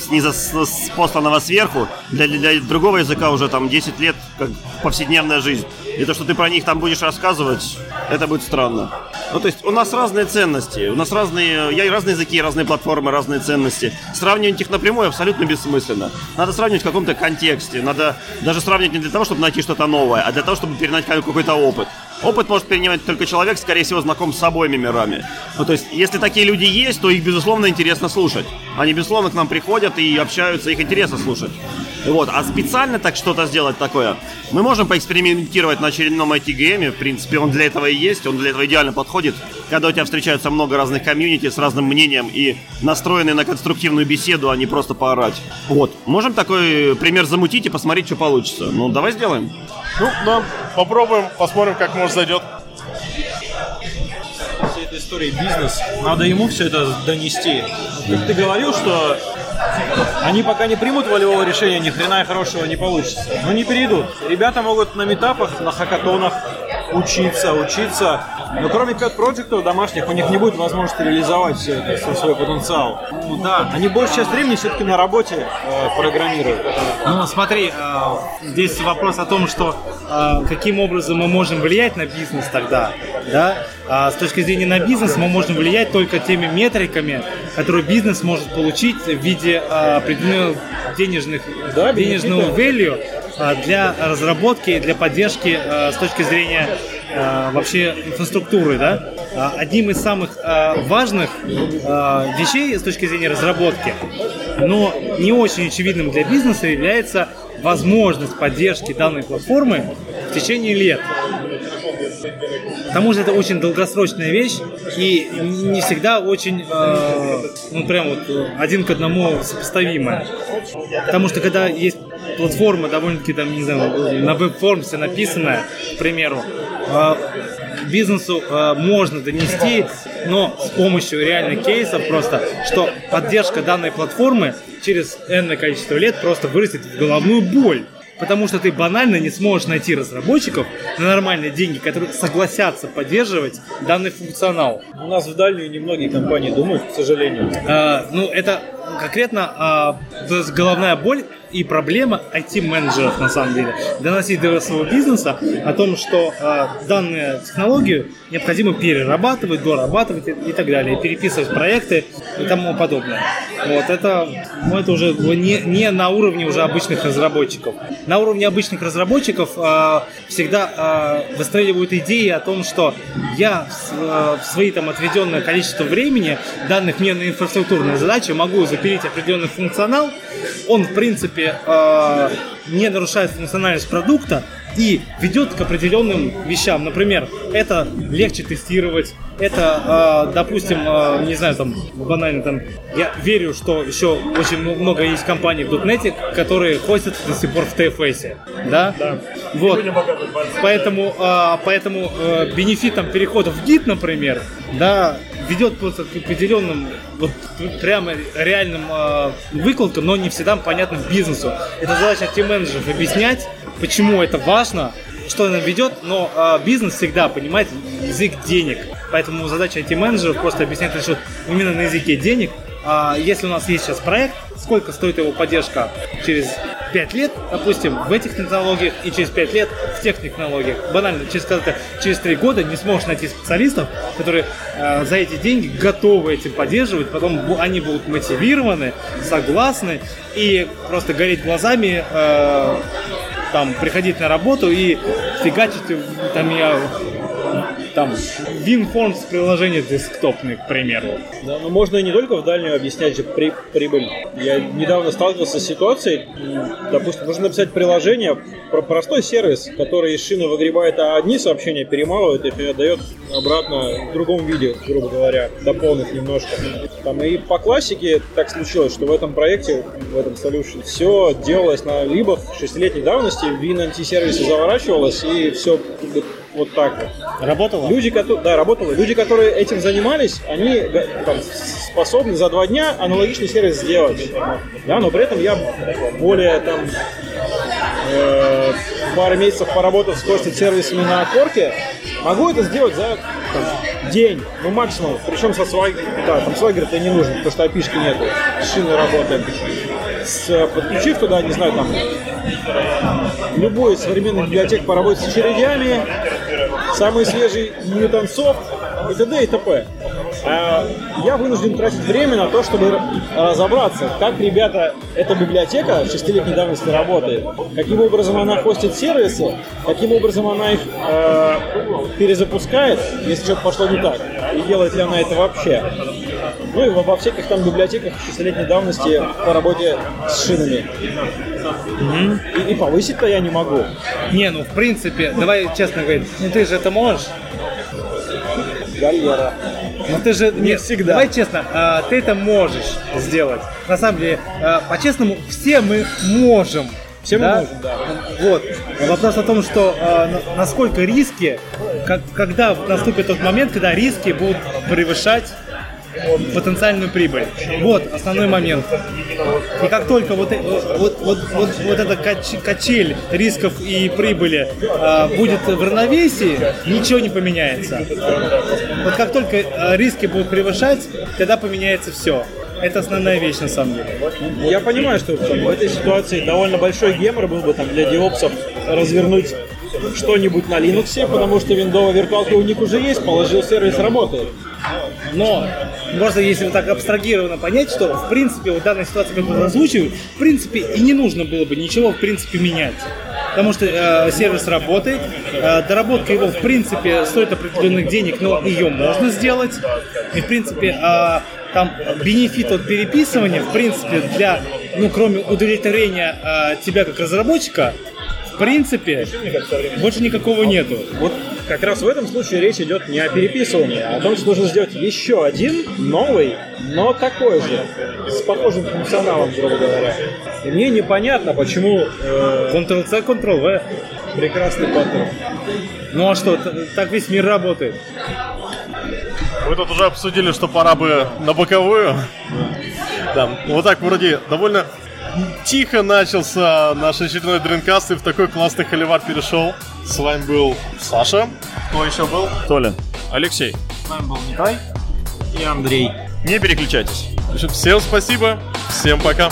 посланного сверху, для, для другого языка уже там 10 лет как повседневная жизнь. И то, что ты про них там будешь рассказывать, это будет странно. Ну, то есть у нас разные ценности, у нас разные, я разные языки, разные платформы, разные ценности. Сравнивать их напрямую абсолютно бессмысленно. Надо сравнивать в каком-то контексте, надо даже сравнивать не для того, чтобы найти что-то новое, а для того, чтобы перенять какой-то опыт. Опыт может перенимать только человек, скорее всего, знаком с обоими мирами. Ну, то есть, если такие люди есть, то их, безусловно, интересно слушать. Они, безусловно, к нам приходят и общаются, их интересно слушать. Вот. А специально так что-то сделать такое, мы можем поэкспериментировать на очередном IT-гейме. В принципе, он для этого и есть, он для этого идеально подходит. Когда у тебя встречаются много разных комьюнити с разным мнением и настроенные на конструктивную беседу, а не просто поорать. Вот. Можем такой пример замутить и посмотреть, что получится. Ну, давай сделаем.
Ну, да, попробуем, посмотрим, как может зайдет.
всей этой истории бизнес, надо ему все это донести. Как ты говорил, что они пока не примут волевого решения, ни хрена хорошего не получится. Но не перейдут. Ребята могут на метапах, на хакатонах учиться, учиться. Но кроме пет проектов домашних, у них не будет возможности реализовать все это, свой, свой потенциал. Ну да, они большую часть времени все-таки на работе э, программируют.
Ну, смотри, э, здесь вопрос о том, что а, каким образом мы можем влиять на бизнес тогда, да, а с точки зрения на бизнес мы можем влиять только теми метриками, которые бизнес может получить в виде а, определенных денежных,
Да,
денежного value а, для разработки, для поддержки а, с точки зрения а, вообще инфраструктуры, да. А, Одним из самых а, важных вещей с точки зрения разработки, но не очень очевидным для бизнеса является возможность поддержки данной платформы в течение лет. Потому что это очень долгосрочная вещь и не всегда очень, э, ну прям вот э, один к одному сопоставимая. Потому что когда есть платформа довольно-таки там, не знаю, на веб-формсе написанная, к примеру, э, бизнесу э, можно донести, но с помощью реальных кейсов просто, что поддержка данной платформы через энное количество лет просто вырастет в головную боль. Потому что ты банально не сможешь найти разработчиков на нормальные деньги, которые согласятся поддерживать данный функционал.
У нас в дальнюю немногие компании думают, к сожалению.
А, ну, это конкретно а, головная боль и проблема IT-менеджеров, на самом деле. Доносить до своего бизнеса о том, что а, данную технологию необходимо перерабатывать, дорабатывать и, и так далее, переписывать проекты и тому подобное. Вот это, ну, это уже не, не на уровне уже обычных разработчиков. На уровне обычных разработчиков а, всегда а, выстреливают идеи о том, что я в, а, в свои там отведенное количество времени, данных мне на инфраструктурные задачи, могу запилить определенный функционал. Он, в принципе, а, не нарушает функциональность продукта и ведет к определенным вещам. Например, это легче тестировать, это, а, допустим, а, не знаю, там, банально там, я верю, что еще очень много есть компаний в .NET, которые хостят до сих пор в TFS, да? Да. Вот. Поэтому, поэтому э, бенефитом перехода в Git, например, да, ведет просто к определенным, вот прямо реальным э, выкладкам, но не всегда понятным бизнесу. Это задача тим-менеджеров объяснять, почему это важно, что она ведет, но э, бизнес всегда понимает язык денег. Поэтому задача IT-менеджеров просто объяснять решит именно на языке денег. А если у нас есть сейчас проект, сколько стоит его поддержка через 5 лет, допустим, в этих технологиях и через 5 лет в тех технологиях. Банально, через, когда через 3 года не сможешь найти специалистов, которые э, за эти деньги готовы этим поддерживать, потом они будут мотивированы, согласны и просто гореть глазами э, там приходить на работу и фигачить там я там WinForms приложение десктопное, к примеру.
Да, но можно и не только в дальнюю объяснять же при- прибыль. Я недавно сталкивался с ситуацией, допустим, нужно написать приложение про простой сервис, который из шины выгребает одни сообщения, перемалывает и передает обратно в другом виде, грубо говоря, дополнив немножко. Там и по классике так случилось, что в этом проекте, в этом solution, все делалось на либо шестилетней давности, Win антисервисы заворачивалось и все вот так вот.
Работало?
Люди, которые, да, работало. Люди, которые этим занимались, они там, способны за два дня аналогичный сервис сделать. Да, но при этом я более там э, пару месяцев поработав с хостинг сервисами на корке, могу это сделать за там, день, ну максимум. Причем со свайгер, да, там свайгер-то не нужен, потому что опишки нету, с шиной работает. С, подключив туда, не знаю, там любую современную библиотеку по работе с очередями, самый свежий Soft и т.д. и т.п. А я вынужден тратить время на то, чтобы разобраться, как, ребята, эта библиотека шестилетней давности работает, каким образом она хостит сервисы, каким образом она их э, перезапускает, если что-то пошло не так, и делает ли она это вообще. Ну и во, всяких там библиотеках шестилетней давности по работе с шинами. И, и повысить-то я не могу.
Не, ну в принципе, давай честно говорить, ну ты же это можешь.
Галера.
Ну ты же не всегда. Давай честно, а, ты это можешь сделать. На самом деле, а, по-честному, все мы можем.
Все мы можем, да.
Вот. Вопрос о том, что а, на- насколько риски, как, когда наступит тот момент, когда риски будут превышать потенциальную прибыль. Вот основной момент. И как только вот, э- вот, вот, вот, вот эта кач- качель рисков и прибыли а, будет в равновесии, ничего не поменяется. Вот как только а, риски будут превышать, тогда поменяется все. Это основная вещь на самом деле.
Я понимаю, что в этой ситуации довольно большой гемор был бы там для диопсов развернуть что-нибудь на Linux, потому что виндовая виртуалка у них уже есть, положил сервис, работает.
Но можно, если вот так абстрагированно понять, что в принципе вот данная ситуация, как вы озвучиваете, в принципе и не нужно было бы ничего в принципе менять. Потому что э, сервис работает, э, доработка его в принципе стоит определенных денег, но ее можно сделать. И в принципе э, там бенефит от переписывания, в принципе, для, ну кроме удовлетворения э, тебя как разработчика, в принципе, больше никакого нету.
Вот как раз в этом случае речь идет не о переписывании, а о том, что нужно сделать еще один новый, но такой же, с похожим функционалом, грубо говоря. И мне непонятно, почему э,
Ctrl-C, Ctrl-V.
прекрасный паттерн.
Ну а что, так весь мир работает.
Мы тут уже обсудили, что пора бы на боковую. Да, вот так вроде довольно тихо начался наш очередной дринкаст и в такой классный холивар перешел. С вами был Саша. Кто еще был?
Толя.
Алексей.
С вами был Николай и Андрей.
Не переключайтесь.
Всем спасибо, всем пока.